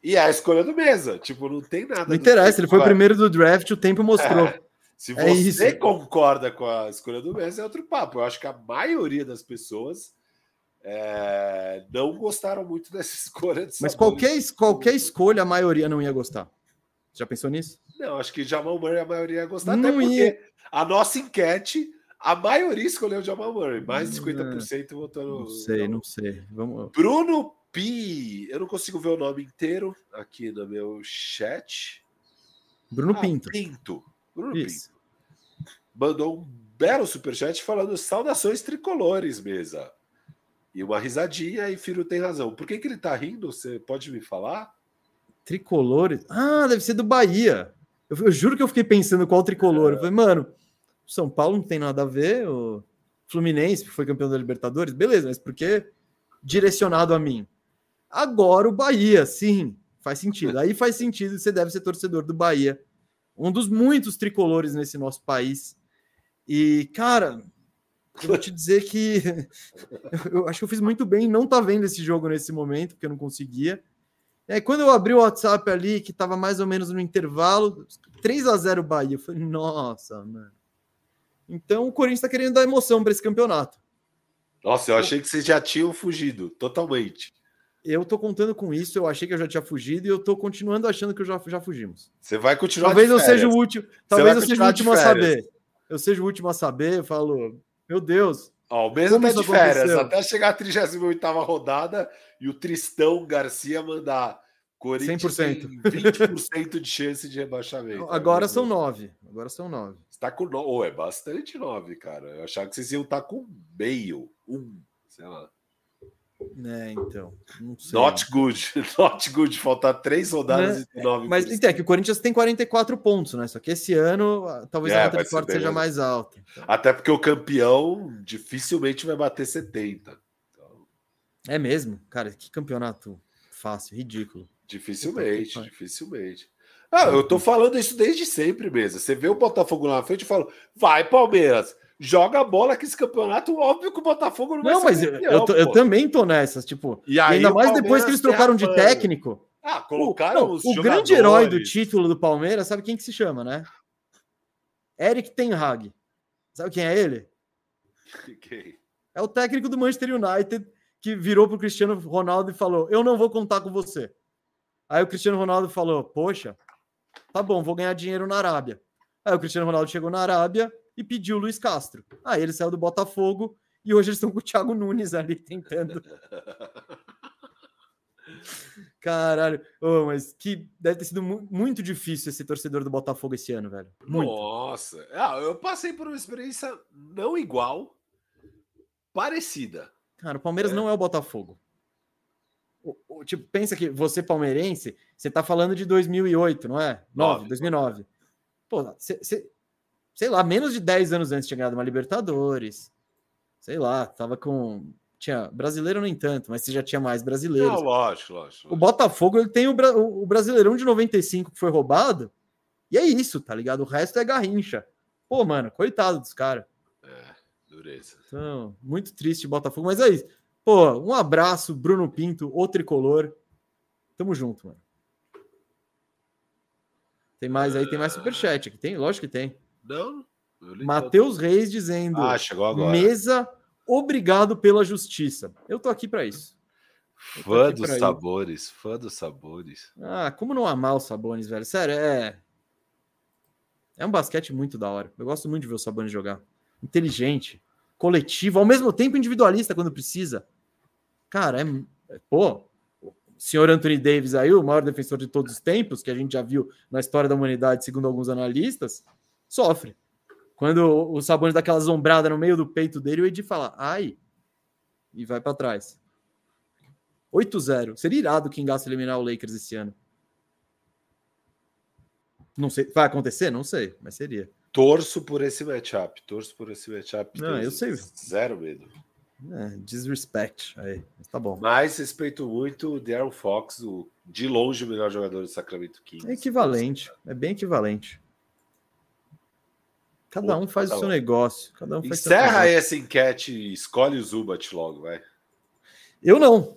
e é a escolha do mesa. Tipo, não tem nada. Não interessa, ele foi o primeiro do draft, o tempo mostrou. É, se é você é concorda com a escolha do mesa, é outro papo. Eu acho que a maioria das pessoas é, não gostaram muito dessa [laughs] escolha. De Mas qualquer, qualquer escolha, a maioria não ia gostar. Já pensou nisso? Não, acho que Jamal Murray a maioria ia gostar. Não até porque ia. a nossa enquete, a maioria escolheu Jamal Murray. Mais de 50% votou no. Não sei, não sei. Vamos... Bruno Pi, eu não consigo ver o nome inteiro aqui no meu chat. Bruno ah, Pinto. Pinto. Bruno Isso. Pinto. Mandou um belo superchat falando saudações tricolores, mesa. E uma risadinha, e Firo tem razão. Por que, que ele tá rindo? Você pode me falar? Tricolores? Ah, deve ser do Bahia. Eu, eu juro que eu fiquei pensando qual tricolor. É. Eu falei, mano, São Paulo não tem nada a ver. O Fluminense, que foi campeão da Libertadores, beleza, mas por que direcionado a mim? Agora o Bahia, sim, faz sentido. Aí faz sentido, você deve ser torcedor do Bahia. Um dos muitos tricolores nesse nosso país. E, cara, eu vou te dizer que [laughs] eu acho que eu fiz muito bem não tá vendo esse jogo nesse momento, porque eu não conseguia. E aí, quando eu abri o WhatsApp ali, que tava mais ou menos no intervalo, 3 a 0 Bahia, eu falei, nossa, mano. Então o Corinthians tá querendo dar emoção para esse campeonato. Nossa, eu achei que vocês já tinham fugido totalmente. Eu tô contando com isso, eu achei que eu já tinha fugido e eu tô continuando achando que eu já, já fugimos. Você vai continuar Talvez eu seja o último, talvez eu seja o último a saber. Eu seja o último a saber, eu falo, meu Deus. Ó, o mesmo tá de férias, até chegar a 38 rodada e o Tristão Garcia mandar Corinthians 100%. 20% de chance de rebaixamento. Agora são nove. Agora são nove. Está com nove. Oh, é bastante nove, cara. Eu achava que vocês iam estar com meio, um, sei lá. É, então. Not good. [laughs] Not good. Faltar três rodadas né? e nove. Mas então, é que o Corinthians tem 44 pontos, né? Só que esse ano talvez é, a nota de corte seja mais alta. Então. Até porque o campeão dificilmente vai bater 70. Então... É mesmo? Cara, que campeonato fácil, ridículo. Dificilmente, dificilmente. Ah, eu tô falando isso desde sempre mesmo. Você vê o Botafogo lá na frente e fala: vai, Palmeiras joga a bola que esse campeonato, óbvio que o Botafogo não vai Não, mas campeão, eu, eu, eu, também tô nessas, tipo, e, aí, ainda mais depois que eles trocaram de técnico. Ah, colocaram o, não, o grande herói do título do Palmeiras, sabe quem que se chama, né? Eric Ten Hag. Sabe quem é ele? Quem? É o técnico do Manchester United que virou pro Cristiano Ronaldo e falou: "Eu não vou contar com você". Aí o Cristiano Ronaldo falou: "Poxa, tá bom, vou ganhar dinheiro na Arábia". Aí o Cristiano Ronaldo chegou na Arábia, e pediu o Luiz Castro. Aí ele saiu do Botafogo e hoje eles estão com o Thiago Nunes ali tentando. [laughs] Caralho, oh, mas que deve ter sido mu muito difícil esse torcedor do Botafogo esse ano, velho. Muito. Nossa, ah, eu passei por uma experiência não igual, parecida. Cara, o Palmeiras é. não é o Botafogo. O, o, tipo, pensa que você palmeirense, você tá falando de 2008, não é? 9, 2009. Pô, cê, cê, sei lá, menos de 10 anos antes tinha ganhado uma Libertadores. Sei lá, tava com tinha brasileiro nem tanto, mas você já tinha mais brasileiros. Não, lógico, lógico, O Botafogo ele tem o, o, Brasileirão de 95 que foi roubado, e é isso, tá ligado? O resto é garrincha. Pô, mano, coitado dos caras. É, dureza. Então, muito triste o Botafogo, mas é isso. Pô, um abraço, Bruno Pinto, o tricolor. Tamo junto, mano. Tem mais aí, tem mais superchat aqui. Tem? Lógico que tem. Não. Matheus Reis dizendo: ah, chegou agora. Mesa Obrigado pela justiça. Eu tô aqui para isso. Fã dos sabores, ir. fã dos sabores. Ah, como não amar os sabores, velho? Sério, é. É um basquete muito da hora. Eu gosto muito de ver o Sabonis jogar. Inteligente, coletivo, ao mesmo tempo individualista quando precisa. Cara, é. é pô, o senhor Anthony Davis aí, o maior defensor de todos os tempos, que a gente já viu na história da humanidade, segundo alguns analistas, sofre. Quando o Sabonis dá aquela zombrada no meio do peito dele, o Edi fala, ai, e vai para trás. 8-0. Seria irado quem gasta eliminar o Lakers esse ano. Não sei, vai acontecer? Não sei, mas seria. Torço por esse matchup, torço por esse matchup. Não, eu sei. Zero medo. É, disrespect. Aí, tá bom. Mas respeito muito o Darren Fox, o de longe o melhor jogador do Sacramento Kings. É equivalente, é bem equivalente. Cada um faz o seu negócio. Cada um Encerra essa enquete e escolhe o Zubat logo, vai. Eu não.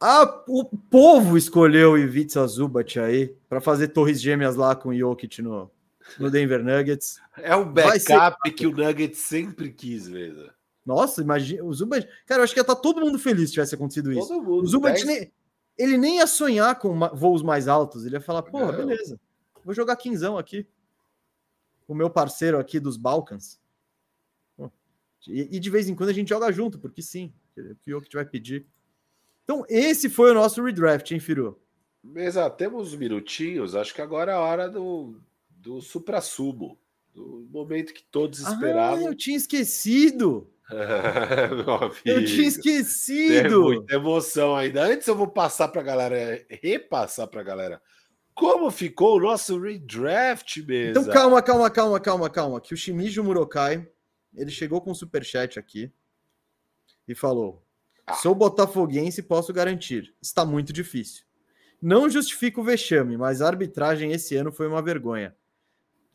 Ah, o povo escolheu o Ivica Zubat aí para fazer torres gêmeas lá com o Jokic no, no Denver Nuggets. É o backup ser... que o Nuggets sempre quis, velho. Nossa, imagina. O Zubat. Cara, eu acho que ia estar tá todo mundo feliz se tivesse acontecido isso. Todo mundo. O Zubat, 10... nem... ele nem ia sonhar com voos mais altos. Ele ia falar, porra, beleza. Vou jogar quinzão aqui o meu parceiro aqui dos Balcãs. E, e, de vez em quando a gente joga junto, porque sim, que o que vai pedir. Então, esse foi o nosso redraft, hein, Firu? Mesa, temos minutinhos. Acho que agora é a hora do, do supra-sumo. Do momento que todos ah, esperavam. Ah, eu tinha esquecido. [laughs] eu tinha esquecido. Tem muita emoção ainda. Antes eu vou passar para a galera, repassar para a galera como ficou o nosso redraft mesmo? Então calma, calma, calma, calma, calma. Que o Shimizu Murokai, ele chegou com um superchat aqui e falou: ah. Sou botafoguense e posso garantir, está muito difícil. Não justifico o vexame, mas a arbitragem esse ano foi uma vergonha.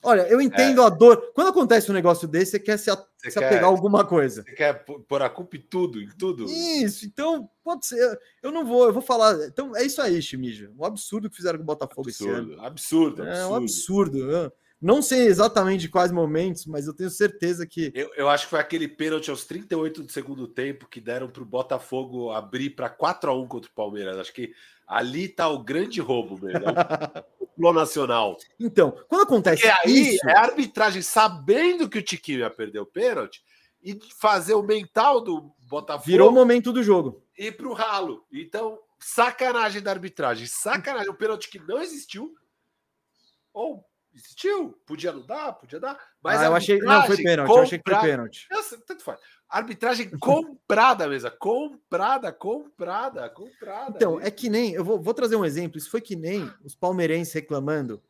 Olha, eu entendo é. a dor. Quando acontece um negócio desse, você quer se, a... você se quer... apegar a alguma coisa. Você quer pôr a culpa em tudo, em tudo? Isso, então pode ser. Eu não vou, eu vou falar. Então é isso aí, Chimija. Um absurdo que fizeram com o Botafogo absurdo, esse ano. Absurdo, absurdo. É um absurdo. Não sei exatamente de quais momentos, mas eu tenho certeza que. Eu, eu acho que foi aquele pênalti aos 38 do segundo tempo que deram para o Botafogo abrir para 4 a 1 contra o Palmeiras. Acho que ali tá o grande roubo mesmo. [laughs] o nacional. Então, quando acontece Porque aí isso... é a arbitragem sabendo que o Tiquinho ia perder o pênalti e fazer o mental do Botafogo. Virou o momento do jogo. Ir pro ralo. Então, sacanagem da arbitragem. Sacanagem. O pênalti que não existiu. Ou existiu. Podia não dar, podia dar. Mas ah, eu achei. Não, foi pênalti. Compra... Eu achei que foi pênalti. Nossa, tanto faz. Arbitragem [laughs] comprada mesmo, comprada, comprada, comprada. Então, é que nem, eu vou, vou, trazer um exemplo, isso foi que nem os palmeirenses reclamando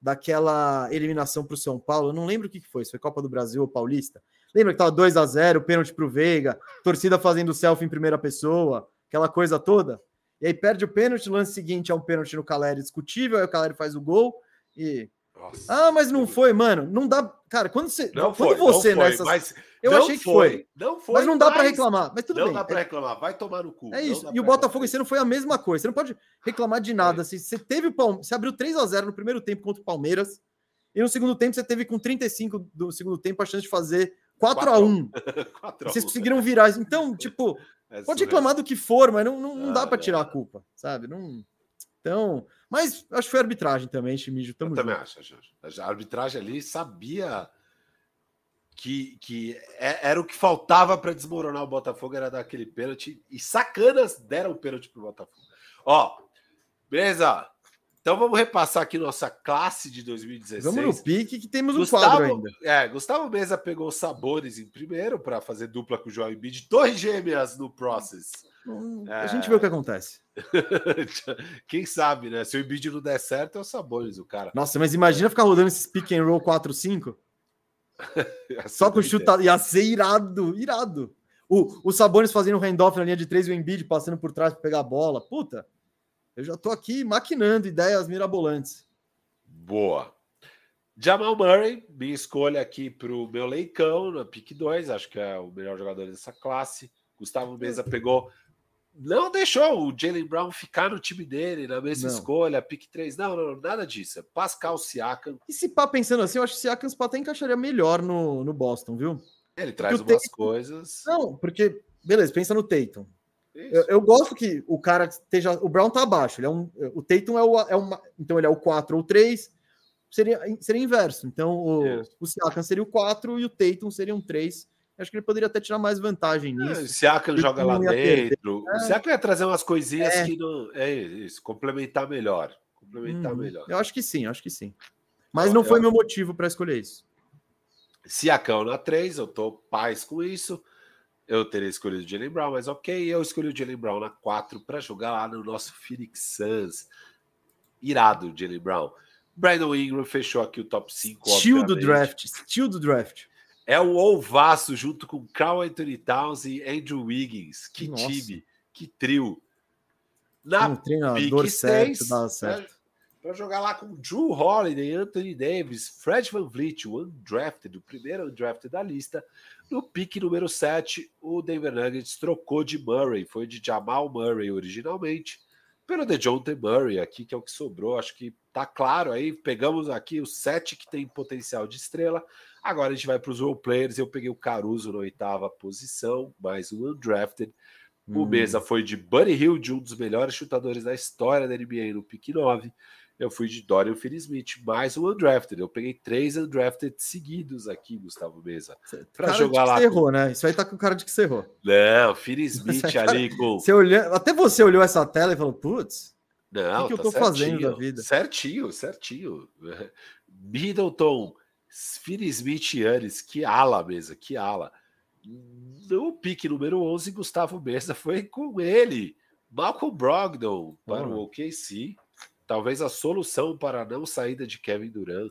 daquela eliminação para o São Paulo, eu não lembro o que foi, se foi Copa do Brasil ou Paulista. Lembra que tava 2 a 0 pênalti para o Veiga, torcida fazendo selfie em primeira pessoa, aquela coisa toda? E aí perde o pênalti, lance seguinte é um pênalti no Caleri discutível, aí o Caleri faz o gol e nossa. Ah, mas não foi, mano. Não dá. Cara, quando você. Não quando foi, você não foi, nessas... mas eu achei que foi. Não foi. Mas não dá para reclamar. Mas tudo não bem. Não dá para reclamar. Vai tomar no cu. É isso. E o Botafogo esse ano foi a mesma coisa. Você não pode reclamar de nada. Assim, você teve o Palme... Você abriu 3 a 0 no primeiro tempo contra o Palmeiras. E no segundo tempo você teve com 35 do segundo tempo a chance de fazer 4, 4 a [laughs] 1. 4 Vocês conseguiram virar. Então, [laughs] tipo, é pode reclamar do que for, mas não, não, não dá para tirar a culpa, sabe? Não. Então, mas acho que foi arbitragem também, Chimijo. Tamo Eu junto. também acho, acho. A arbitragem ali sabia que, que é, era o que faltava para desmoronar o Botafogo, era dar aquele pênalti. E sacanas deram pênalti para o Botafogo. Ó, beleza? Então vamos repassar aqui nossa classe de 2016. Vamos no pique que temos Gustavo, um quadro ainda. É, Gustavo Mesa pegou Sabores em primeiro para fazer dupla com o João Embiid, torres gêmeas no process. Hum, é... A gente vê o que acontece. [laughs] Quem sabe, né? Se o Embiid não der certo, é o Sabores o cara. Nossa, mas imagina ficar rodando esses pick and roll 4-5. [laughs] Só com chuta, ia ser irado, irado. O, o Sabonis fazendo handoff na linha de três e o Embiid passando por trás para pegar a bola. Puta, eu já tô aqui maquinando ideias mirabolantes. Boa. Jamal Murray, minha escolha aqui para o meu leicão, na pick 2, acho que é o melhor jogador dessa classe. Gustavo Mesa pegou. Não deixou o Jalen Brown ficar no time dele, na mesma não. escolha, pick 3. Não, não, nada disso. É Pascal Siakam. E se pá pensando assim, eu acho que Siakam até encaixaria melhor no, no Boston, viu? Ele traz umas Tatum... coisas. Não, porque, beleza, pensa no Tatum. Eu, eu, gosto que o cara esteja. O Brown tá abaixo. Ele é um, o Tatum é, o, é uma. Então ele é o 4 ou 3. Seria, seria inverso. Então o, o Siakam seria o 4 e o Tatum seria um 3 Acho que ele poderia até tirar mais vantagem é, nisso. É, o Siakam joga lá dentro. É. O Siakam ia trazer umas coisinhas é. que não. É isso, complementar melhor. Complementar hum, melhor. Eu acho que sim, acho que sim. Mas não, não foi eu... meu motivo para escolher isso. Siakam na 3, eu tô paz com isso. Eu teria escolhido o Jalen Brown, mas ok, eu escolhi o Jalen Brown na 4 para jogar lá no nosso Phoenix Suns. Irado, Jalen Brown. Brandon Ingram fechou aqui o top 5. Steel do draft, steel do draft. É o Ovaço junto com Carl Anthony Towns e Andrew Wiggins. Que Nossa. time, que trio. Na um treinador certo, dá certo. Para jogar lá com Drew Holiday, Anthony Davis, Fred Van Vliet, o undrafted, o primeiro undrafted da lista. No pique número 7, o Denver Nuggets trocou de Murray, foi de Jamal Murray originalmente, pelo DeJounte Murray aqui, que é o que sobrou. Acho que tá claro aí. Pegamos aqui os sete que tem potencial de estrela. Agora a gente vai para os role players. Eu peguei o Caruso na oitava posição, mais um undrafted. O hum. Mesa foi de Buddy Hill, de um dos melhores chutadores da história da NBA no pick 9. Eu fui de Dorian Finney-Smith, mais um undrafted. Eu peguei três undrafted seguidos aqui, Gustavo Mesa. Para jogar lá. Errou, né? Isso aí tá com cara de que você errou. Não, [laughs] Finney-Smith ali com. Você olhou, até você olhou essa tela e falou: putz, não, o que, que tá eu tô certinho, fazendo da vida? Certinho, certinho. [laughs] Middleton, Finney Smith Yannis, que ala mesa, que ala. No pique número 11, Gustavo Mesa foi com ele. Malcolm Brogdon para oh. o OKC. Talvez a solução para a não saída de Kevin Durant.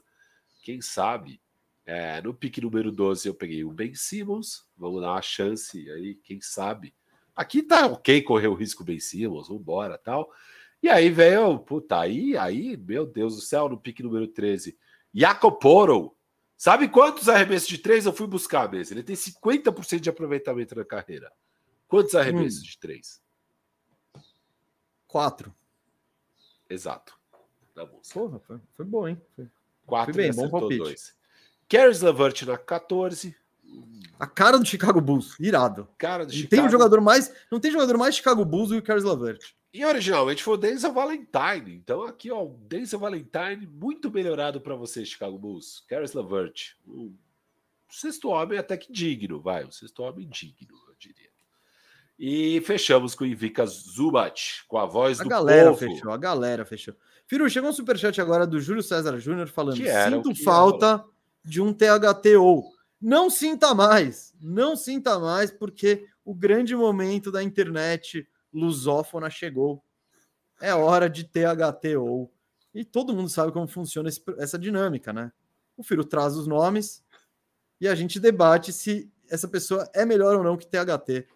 Quem sabe? É, no pique número 12 eu peguei o Ben Simmons. Vamos dar uma chance aí, quem sabe. Aqui tá ok correr o risco Ben Simmons, vambora tal. E aí veio, puta, aí, aí, meu Deus do céu, no pique número 13. Jacoporo. Sabe quantos arremessos de três eu fui buscar mesmo? Ele tem 50% de aproveitamento na carreira. Quantos arremessos hum. de três? Quatro. Exato. Da Porra, foi, foi bom, hein? Foi, Quatro foi bem, bom palpite. Dois. Caris Lavert na 14. A cara do Chicago Bulls, irado. Cara do não Chicago. Tem um jogador mais, não tem jogador mais Chicago Bulls do que o Caris Lavert. E originalmente foi o Denzel Valentine. Então aqui, ó, o Denzel Valentine muito melhorado para você, Chicago Bulls. Caris Lavert. O sexto homem até que digno, vai. O sexto homem digno, eu diria. E fechamos com o Ivica Zubat, com a voz a do galera povo. fechou, a galera fechou. Firu, chegou um superchat agora do Júlio César Júnior falando: Sinto falta de um THTO. Não sinta mais, não sinta mais, porque o grande momento da internet lusófona chegou. É hora de THTO. E todo mundo sabe como funciona esse, essa dinâmica, né? O Firu traz os nomes e a gente debate se essa pessoa é melhor ou não que THT.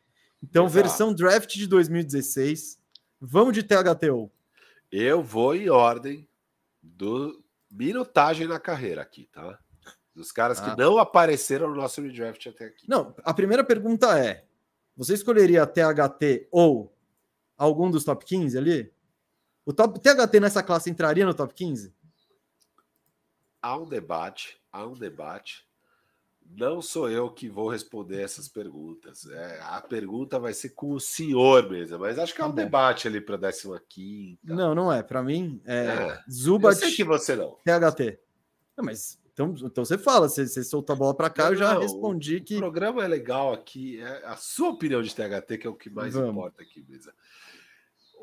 Então, Exato. versão draft de 2016. Vamos de THTO. Eu vou em ordem do minutagem na carreira aqui, tá? Dos caras ah. que não apareceram no nosso redraft até aqui. Não, a primeira pergunta é: você escolheria THT ou algum dos top 15 ali? O top THT nessa classe entraria no top 15? Há um debate, há um debate. Não sou eu que vou responder essas perguntas. É, a pergunta vai ser com o senhor mesmo, mas acho que é um tá debate ali para 15. Não, não é. Para mim, é, é Zubat. Eu sei que você não. THT. Não, mas Então, então você fala, você, você soltou a bola para cá, Não, eu já respondi O que. programa é legal aqui. É a sua opinião de THT, que é o que mais Vamos. importa aqui, mesa.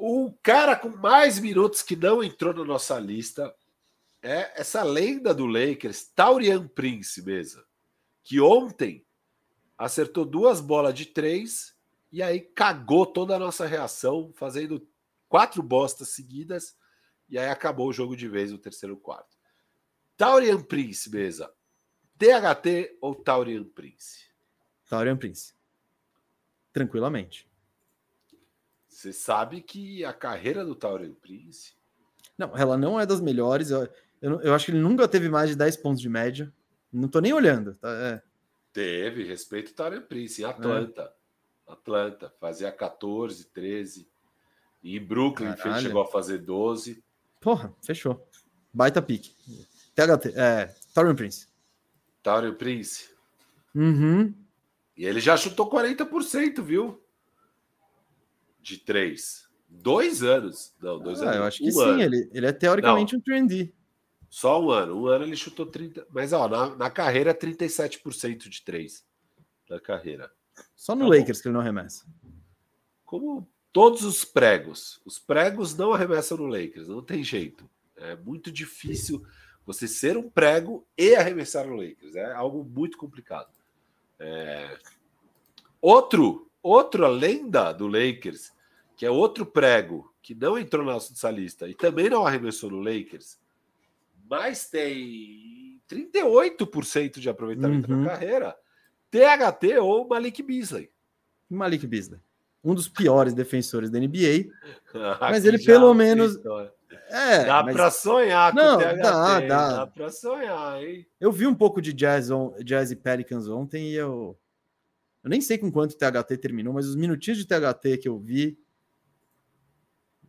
O cara com mais minutos que não entrou na nossa lista é essa lenda do Lakers, Taurian Prince, mesa. Que ontem acertou duas bolas de três e aí cagou toda a nossa reação, fazendo quatro bostas seguidas, e aí acabou o jogo de vez no terceiro quarto. Taurian Prince, mesa. THT ou Taurian Prince? Taurian Prince. Tranquilamente. Você sabe que a carreira do Taurian Prince. Não, ela não é das melhores. Eu, eu, eu acho que ele nunca teve mais de 10 pontos de média. Não tô nem olhando. Tá? É. Teve respeito ao Taurian Prince em Atlanta. Atlanta, fazia 14, 13. E Brooklyn fez- chegou a fazer 12. Porra, fechou. Baita pique. THT, é, Taurian Prince. Taurian Prince. Uhum. E ele já chutou 40%, viu? De três. Dois anos. Não, dois Ah, anos. eu acho que um sim, ano. ele, ele é teoricamente um trendy. Só um ano. Um ano ele chutou 30. Mas ó, na, na carreira, 37% de três. Na carreira. Só no Tá bom. Lakers que ele não arremessa. Como todos os pregos. Os pregos não arremessam no Lakers, não tem jeito. É muito difícil você ser um prego e arremessar no Lakers. É algo muito complicado. É, Outro, outra lenda do Lakers, que é outro prego que não entrou na nossa lista e também não arremessou no Lakers, mas tem 38% de aproveitamento Uhum. na carreira. THT ou Malik Beasley. Malik Beasley. Um dos piores defensores da NBA. [laughs] Mas ele pelo menos- história. É, Dá mas pra sonhar com Não, THT, dá, dá. dá pra sonhar, hein? eu vi um pouco de Jazz, on, Jazz e Pelicans ontem e eu. Eu nem sei com quanto o THT terminou, mas os minutinhos de THT que eu vi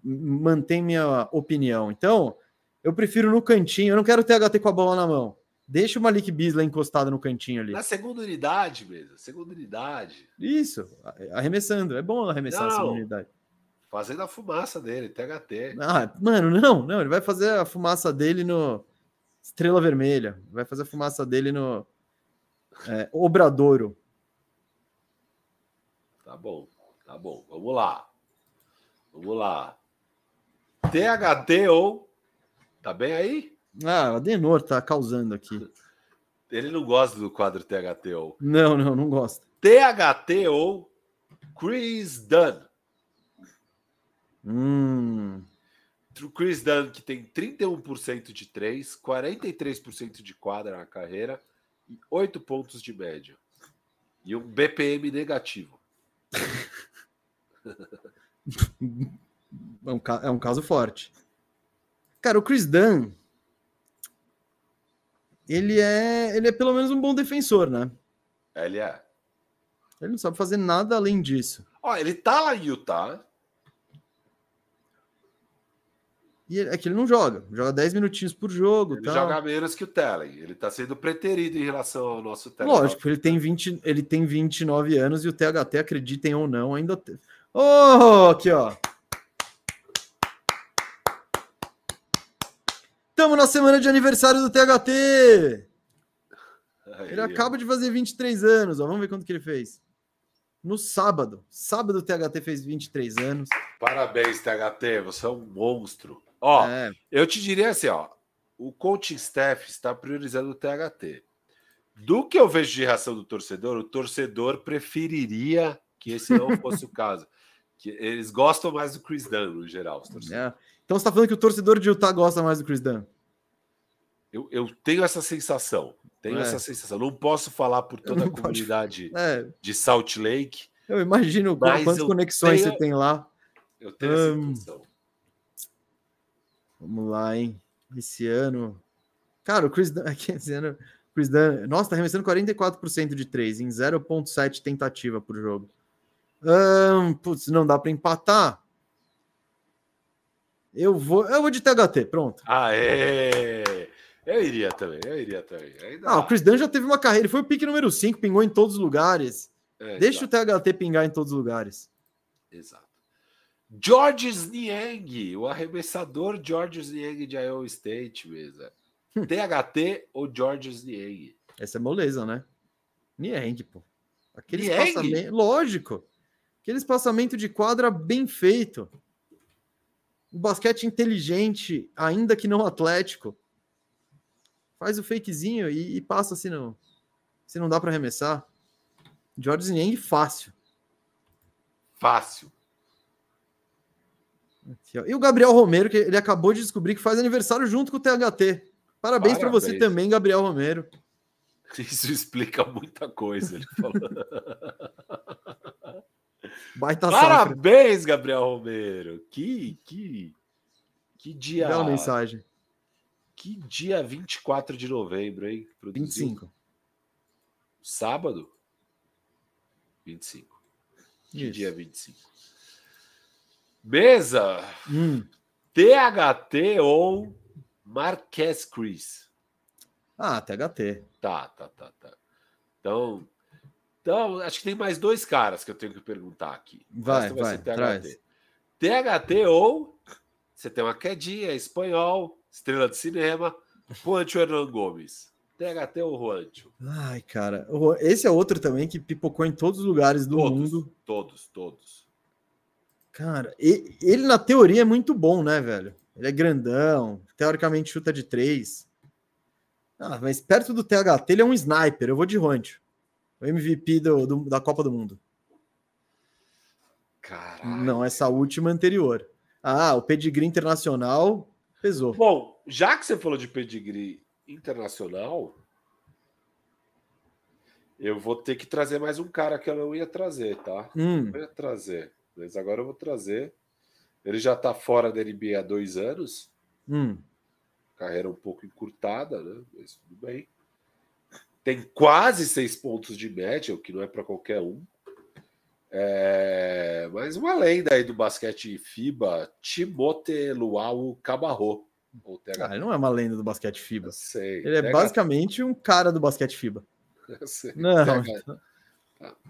mantém minha opinião. Então, eu prefiro no cantinho. Eu não quero o THT com a bola na mão. Deixa o Malik Beasley encostado no cantinho ali. Na segunda unidade mesmo, segunda unidade. Isso, arremessando. É bom arremessar Não, não. unidade. Fazendo a fumaça dele, THT. Ah, mano, não, não. Ele vai fazer a fumaça dele no Estrela Vermelha. Vai fazer a fumaça dele no é, Obradouro. Tá bom, tá bom. Vamos lá. Vamos lá. THT ou. Tá bem aí? Ah, o Adenor tá causando aqui. Ele não gosta do quadro THT ou. Não, não, não gosta. THT ou Chris Dunn. Hum, Chris Dunn, que tem 31% de 3, 43% de quadra na carreira e 8 pontos de média. E um BPM negativo. [laughs] é, um, é um caso forte. Cara, o Chris Dunn, ele é, ele é pelo menos um bom defensor, né? Ele é. Ele não sabe fazer nada além disso. Ó, ele tá lá em Utah. E ele- é que ele não joga. Joga 10 minutinhos por jogo. Ele tal. joga menos que o Tellen. Ele tá sendo preterido em relação ao nosso Tellen. Lógico, ele tem, 20, ele tem 29 anos e o THT, acreditem ou não, ainda tem. Oh, aqui, ó. Estamos na semana de aniversário do THT. Aí, Ele acaba de fazer 23 anos. Ó. Vamos ver quanto que ele fez. No sábado. Sábado o THT fez 23 anos. Parabéns, THT. Você é um monstro. Ó, É, eu te diria assim, ó. O coaching staff está priorizando o THT. Do que eu vejo de reação do torcedor, o torcedor preferiria que esse não fosse o [laughs] caso. Que eles gostam mais do Chris Dunn, no geral. Os torcedores. é. Então você tá falando que o torcedor de Utah gosta mais do Chris Dunn? Eu, eu tenho essa sensação. Tenho É. essa sensação. Não posso falar por toda a comunidade É, de Salt Lake. eu imagino quantas conexões tenho- você tem lá. Eu tenho essa Hum. impressão. Vamos lá, hein? Esse ano. Cara, o Chris Dunn. [laughs] aqui, Esse ano. Chris Dunn. Nossa, tá arremessando 44% de 3 em 0,7 tentativa por jogo. Ahn, putz, não dá para empatar. Eu vou. Eu vou de THT, pronto. Aê! Eu iria também, eu iria também. Ainda Ah, o Chris Dunn já teve uma carreira. Ele foi o pique número 5, pingou em todos os lugares. É, Deixa exato, o THT pingar em todos os lugares. exato. George Niang, o arremessador George Niang de Iowa State, mesa. THT ou Georges Niang? Essa é moleza, né? Niang, pô. Aquele Niang? espaçamento. Lógico. Aquele espaçamento de quadra bem feito. Um basquete inteligente, ainda que não atlético. Faz o fakezinho e, e passa se não, se não dá para arremessar. George Niang fácil. Fácil. Aqui. E o Gabriel Romero, que ele acabou de descobrir que faz aniversário junto com o THT. Parabéns para você também, Gabriel Romero. Isso explica muita coisa. Ele falou. [laughs] Baita safra. Parabéns, Gabriel Romero. Que, que, que dia. Bela mensagem. Que dia 24 de novembro, hein? Produziu 25. Sábado? 25. Que Isso. dia 25. Mesa, Hum. THT ou Marquez Chris? Ah, THT. Tá, tá, tá, tá. Então, então, acho que tem mais dois caras que eu tenho que perguntar aqui. Vai, resto vai, traz. THT ou você tem uma quedinha, é espanhol, estrela de cinema, Juancho Hernan Gomes. THT ou Juancho? Ai, cara. Esse é outro também que pipocou em todos os lugares do Todos, mundo. todos, todos. Cara, ele na teoria é muito bom, né, velho? Ele é grandão, teoricamente chuta de três. Ah, mas perto do THT ele é um sniper. Eu vou de Rancho. O MVP do, do- da Copa do Mundo. Caralho. Não, essa última anterior. Ah, o pedigree internacional pesou. Bom, já que você falou de pedigree internacional, eu vou ter que trazer mais um cara que eu não ia trazer, tá? Hum, Eu ia trazer, mas agora eu vou trazer. Ele já tá fora da NBA há dois anos, hum. carreira um pouco encurtada, né? Mas tudo bem. Tem quase seis pontos de média, o que não é para qualquer um. É, Mas uma lenda aí do basquete FIBA, Timote Luau Cabarro. Ah, ele não é uma lenda do basquete FIBA. Sei. Ele é basicamente um cara do basquete FIBA. [laughs] sei. Não. TH.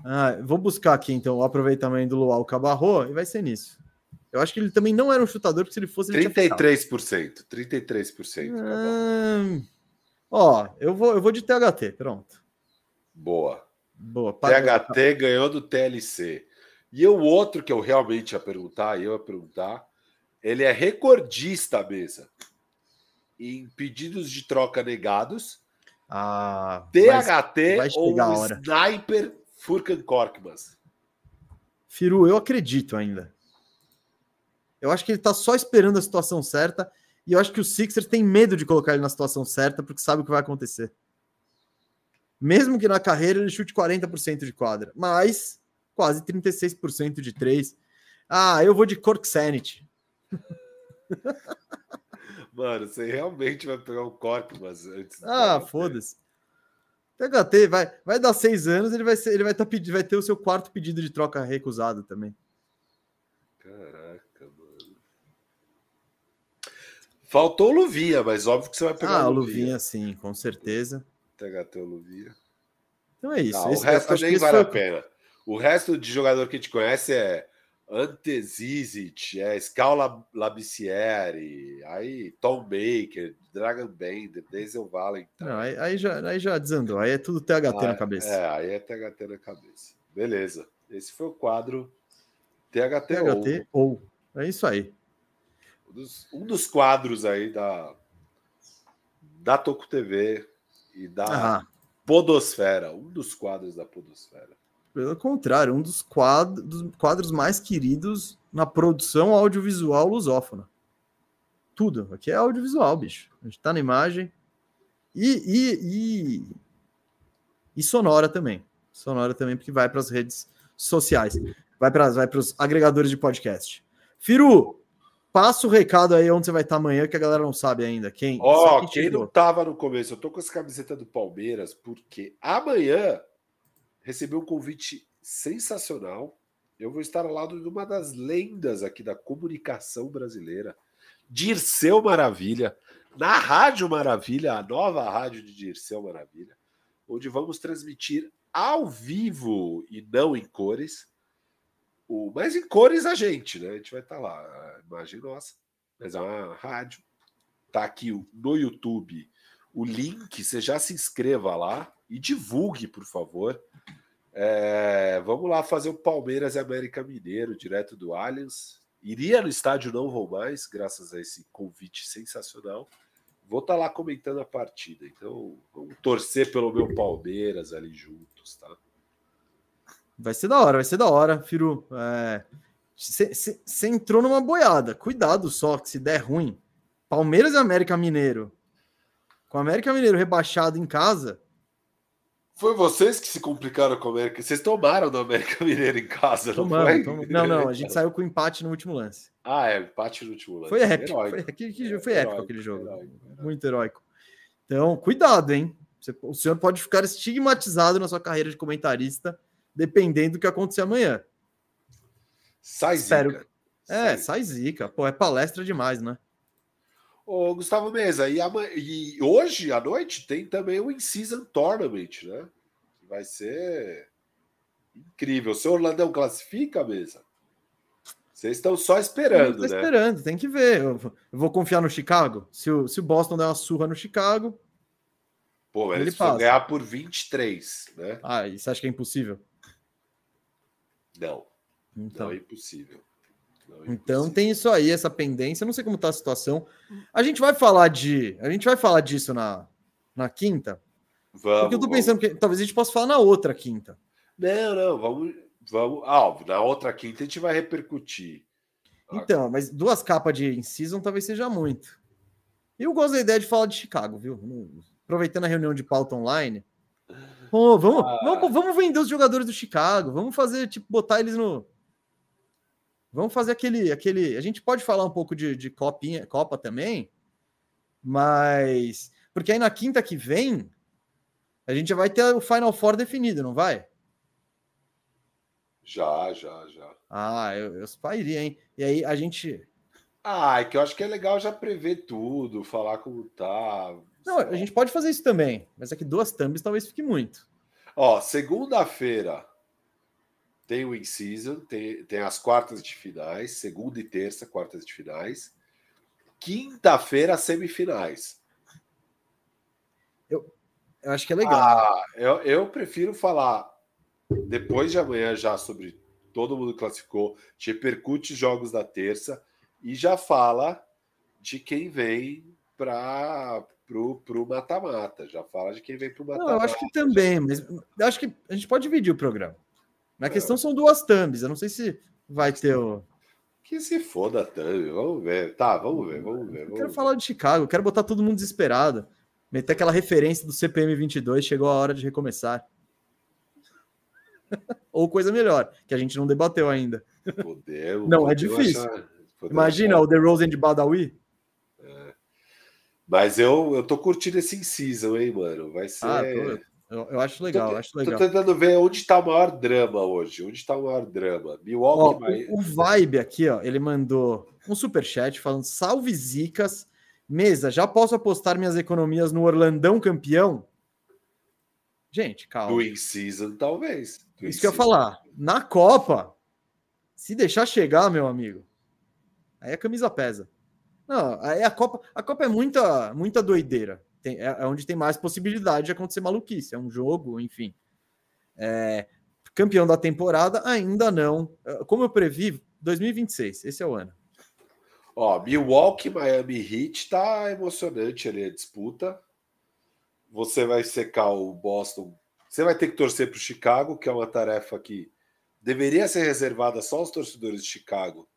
Ah, vou buscar aqui então o aproveitamento do Luau Cabarro e vai ser nisso. Eu acho que ele também não era um chutador, porque se ele fosse. Ele tinha ficado. 33%. 33%. Cabarro. Ó, eu vou, eu vou de THT, pronto. Boa. Boa. THT ganhou do TLC. E o outro que eu realmente ia perguntar, eu ia perguntar, ele é recordista mesa em pedidos de troca negados, Ah, THT vai ou a hora. Sniper Furkan Korkmaz. Firu, eu acredito ainda. Eu acho que ele tá só esperando a situação certa. E eu acho que o Sixers tem medo de colocar ele na situação certa, porque sabe o que vai acontecer. Mesmo que na carreira ele chute 40% de quadra, mas quase 36% de três. Ah, eu vou de Cork Sanity. [laughs] Mano, você realmente vai pegar o Korkmaz antes. do Ah, THT. foda-se. THT vai, vai dar seis anos, ele vai ser, ele vai, tá, vai ter o seu quarto pedido de troca recusado também. Caraca, mano. Faltou o Luvinha, mas óbvio que você vai pegar Ah, o Luvinha. Luvinha, sim, com certeza. THT ou Luvinha. Então é isso. Não, Esse- o resto nem vale foi a pena. O resto de jogador que a gente conhece é Ante Zizic, é Scala Labicieri, aí Tom Baker, Dragon Bender, Denzel Valentine. Não, aí, aí já, aí já desandou. Aí é tudo THT na Ah, cabeça. É, aí é THT na cabeça. Beleza. Esse foi o quadro THT, ou. THT ou. É isso aí. Um dos, um dos quadros aí da, da Toco TV e da Podosfera. Um dos quadros da Podosfera. pelo contrário, um dos quadros, dos quadros mais queridos na produção audiovisual lusófona. Tudo. Aqui é audiovisual, bicho. A gente tá na imagem. E, e, e, e sonora também. Sonora também, porque vai para as redes sociais. Vai para vai os agregadores de podcast. Firu, passa o recado aí onde você vai estar amanhã, que a galera não sabe ainda. Quem? Ó, só quem chegou. não tava no começo, eu tô com essa camiseta do Palmeiras, porque amanhã recebi um convite sensacional. Eu vou estar ao lado de uma das lendas aqui da comunicação brasileira, Dirceu Maravilha, na Rádio Maravilha, a nova rádio de Dirceu Maravilha, onde vamos transmitir ao vivo e não em cores. O, mas em cores a gente, né? A gente vai estar lá, a imagem nossa, mas é uma rádio. Tá aqui no YouTube o link, você já se inscreva lá e divulgue, por favor. É, vamos lá fazer o Palmeiras e América Mineiro, direto do Allianz. Iria no estádio, não vou mais, graças a esse convite sensacional. Vou estar tá lá comentando a partida. Então, vamos torcer pelo meu Palmeiras ali juntos, tá? Vai ser da hora, vai ser da hora, Firu. Você é, entrou numa boiada. Cuidado só, que se der ruim. Palmeiras e América Mineiro. Com o América Mineiro rebaixado em casa, foi vocês que se complicaram com o América. Vocês tomaram do América [laughs] Mineiro em casa, não foi? Não, não, a gente saiu com empate no último lance. Ah, é, empate no último lance. Foi épico. Heróico. Foi, aquele, foi épico aquele jogo. Heróico, Muito heróico. Então, cuidado, hein? Você, o senhor pode ficar estigmatizado na sua carreira de comentarista, dependendo do que acontecer amanhã. Sai Espero... zica. É, sai. sai zica. Pô, é palestra demais, né? Ô, Gustavo Mesa, e, e, hoje à noite tem também o In-Season Tournament, né? Vai ser incrível. O seu Orlandão classifica, Mesa? Vocês estão só esperando, né? esperando, tem que ver. Eu vou confiar no Chicago? Se o, se o Boston der uma surra no Chicago. Pô, eles vão ganhar por 23, né? Ah, você acha que é impossível? Não. Então. Não é impossível. Então tem isso aí, essa pendência. Eu não sei como está a situação. A gente vai falar de. A gente vai falar disso na, na quinta. Vamos. Porque eu tô pensando vamos. que talvez a gente possa falar na outra quinta. Não, não, vamos. vamos ah, na outra quinta a gente vai repercutir. Então, mas duas capas de in-season talvez seja muito. Eu gosto da ideia de falar de Chicago, viu? Aproveitando a reunião de pauta online. Oh, vamos, ah. vamos, vamos vender os jogadores do Chicago. Vamos fazer, tipo, botar eles no, Vamos fazer aquele. aquele a gente pode falar um pouco de, de copinha, Copa também, mas. Porque aí na quinta que vem, a gente já vai ter o Final Four definido, não vai? Já, já, já. Ah, eu, eu iria, hein? E aí a gente. Ah, é que eu acho que é legal já prever tudo, falar como tá. Não, a gente pode fazer isso também, mas é que duas thumbs talvez fique muito. Ó, segunda-feira, tem o in-season, tem, tem as quartas de finais, segunda e terça, quartas de finais. Quinta-feira, semifinais. Eu, eu acho que é legal. Ah, eu, eu prefiro falar depois de amanhã já sobre todo mundo classificou, te repercute jogos da terça e já fala de quem vem para pro, pro mata-mata. Já fala de quem vem pro mata-mata. Eu acho que também, mas eu acho que a gente pode dividir o programa. Na questão são duas thumbs. Eu não sei se vai ter o. Que se foda a thumb. Vamos ver. Tá, vamos ver, vamos ver. Vamos eu quero ver. falar de Chicago. Eu quero botar todo mundo desesperado. Meter aquela referência do CPM 22. Chegou a hora de recomeçar. [laughs] Ou coisa melhor, que a gente não debateu ainda. Podemos. Não, é difícil. Achar, Imagina achar. o The Rosen de Badawi. Mas eu, eu tô curtindo esse inciso, hein, mano? Vai ser. Ah, tô, eu, eu acho legal, tô, acho legal. Tô tentando ver onde está o maior drama hoje. Onde está o maior drama? Milwaukee. Ó, o, o Vibe aqui, ó, ele mandou um super chat falando: salve zicas. Mesa, já posso apostar minhas economias no Orlandão campeão? Gente, calma. Do in-season, talvez. Do Isso que eu ia falar. Na Copa, se deixar chegar, meu amigo, aí a camisa pesa. Não, aí a Copa, a Copa é muita, muita doideira tem, é, é, onde tem mais possibilidade de acontecer maluquice. É um jogo, enfim. É, campeão da temporada, ainda não. É, como eu previ, 2026, esse é o ano. Ó, Milwaukee, Miami Heat tá emocionante ali a disputa. Você vai secar o Boston. Você vai ter que torcer para o Chicago, que é uma tarefa que deveria ser reservada só aos torcedores de Chicago.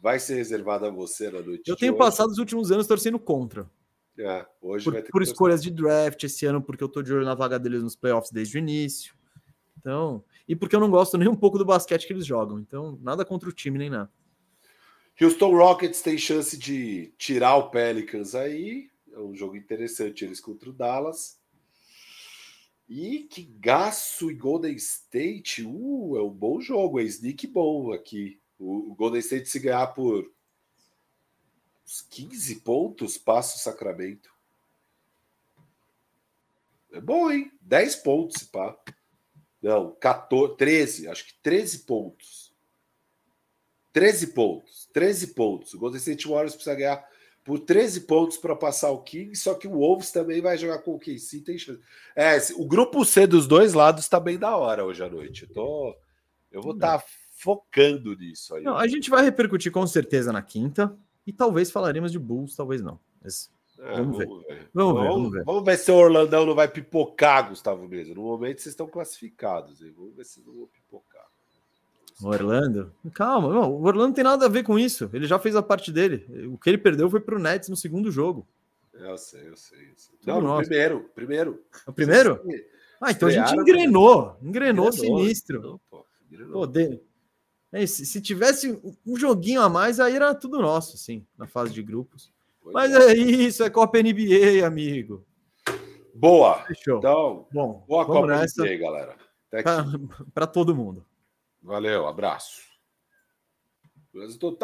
Vai ser reservada a você na noite. Eu tenho hoje. passado os últimos anos torcendo contra. É, hoje por, por escolhas de draft esse ano, porque eu tô de olho na vaga deles nos playoffs desde o início. Então, e porque eu não gosto nem um pouco do basquete que eles jogam. Então, nada contra o time nem nada. Houston Rockets tem chance de tirar o Pelicans aí. É um jogo interessante eles contra o Dallas. E que gasto e Golden State. Uh, é um bom jogo, é sneak bom aqui. O Golden State se ganhar por 15 pontos passa o Sacramento. É bom, hein? 10 pontos, pá. Não, 14, 13, acho que 13 pontos. 13 pontos, 13 pontos. O Golden State Warriors precisa ganhar por 13 pontos para passar o King, só que o Wolves também vai jogar com o KC, tem chance. É, o grupo C dos dois lados está bem da hora hoje à noite. Eu, tô, eu vou estar tá focando nisso aí. Não, a gente vai repercutir com certeza na quinta e talvez falaremos de Bulls, talvez não. Mas é, vamos, ver. Vamos, ver. Vamos, ver, vamos, ver. Vamos ver se o Orlandão não vai pipocar, Gustavo Mesa. No momento vocês estão classificados. Hein? Vamos ver se não vão pipocar. O Orlando? Calma, não, o Orlando não tem nada a ver com isso. Ele já fez a parte dele. O que ele perdeu foi para o Nets no segundo jogo. Eu sei, eu sei. Eu sei. Não, primeiro, primeiro. O primeiro? Ah, então a gente engrenou. Engrenou, engrenou sinistro. Não, pô, engrenou. Pô, de... é, se, se, tivesse um joguinho a mais, aí era tudo nosso, sim, na fase de grupos. Pois Mas é. é isso, é Copa NBA, amigo. Boa. Fechou. Então, Bom, boa Copa nessa. NBA, galera. Para todo mundo. Valeu, abraço. Total.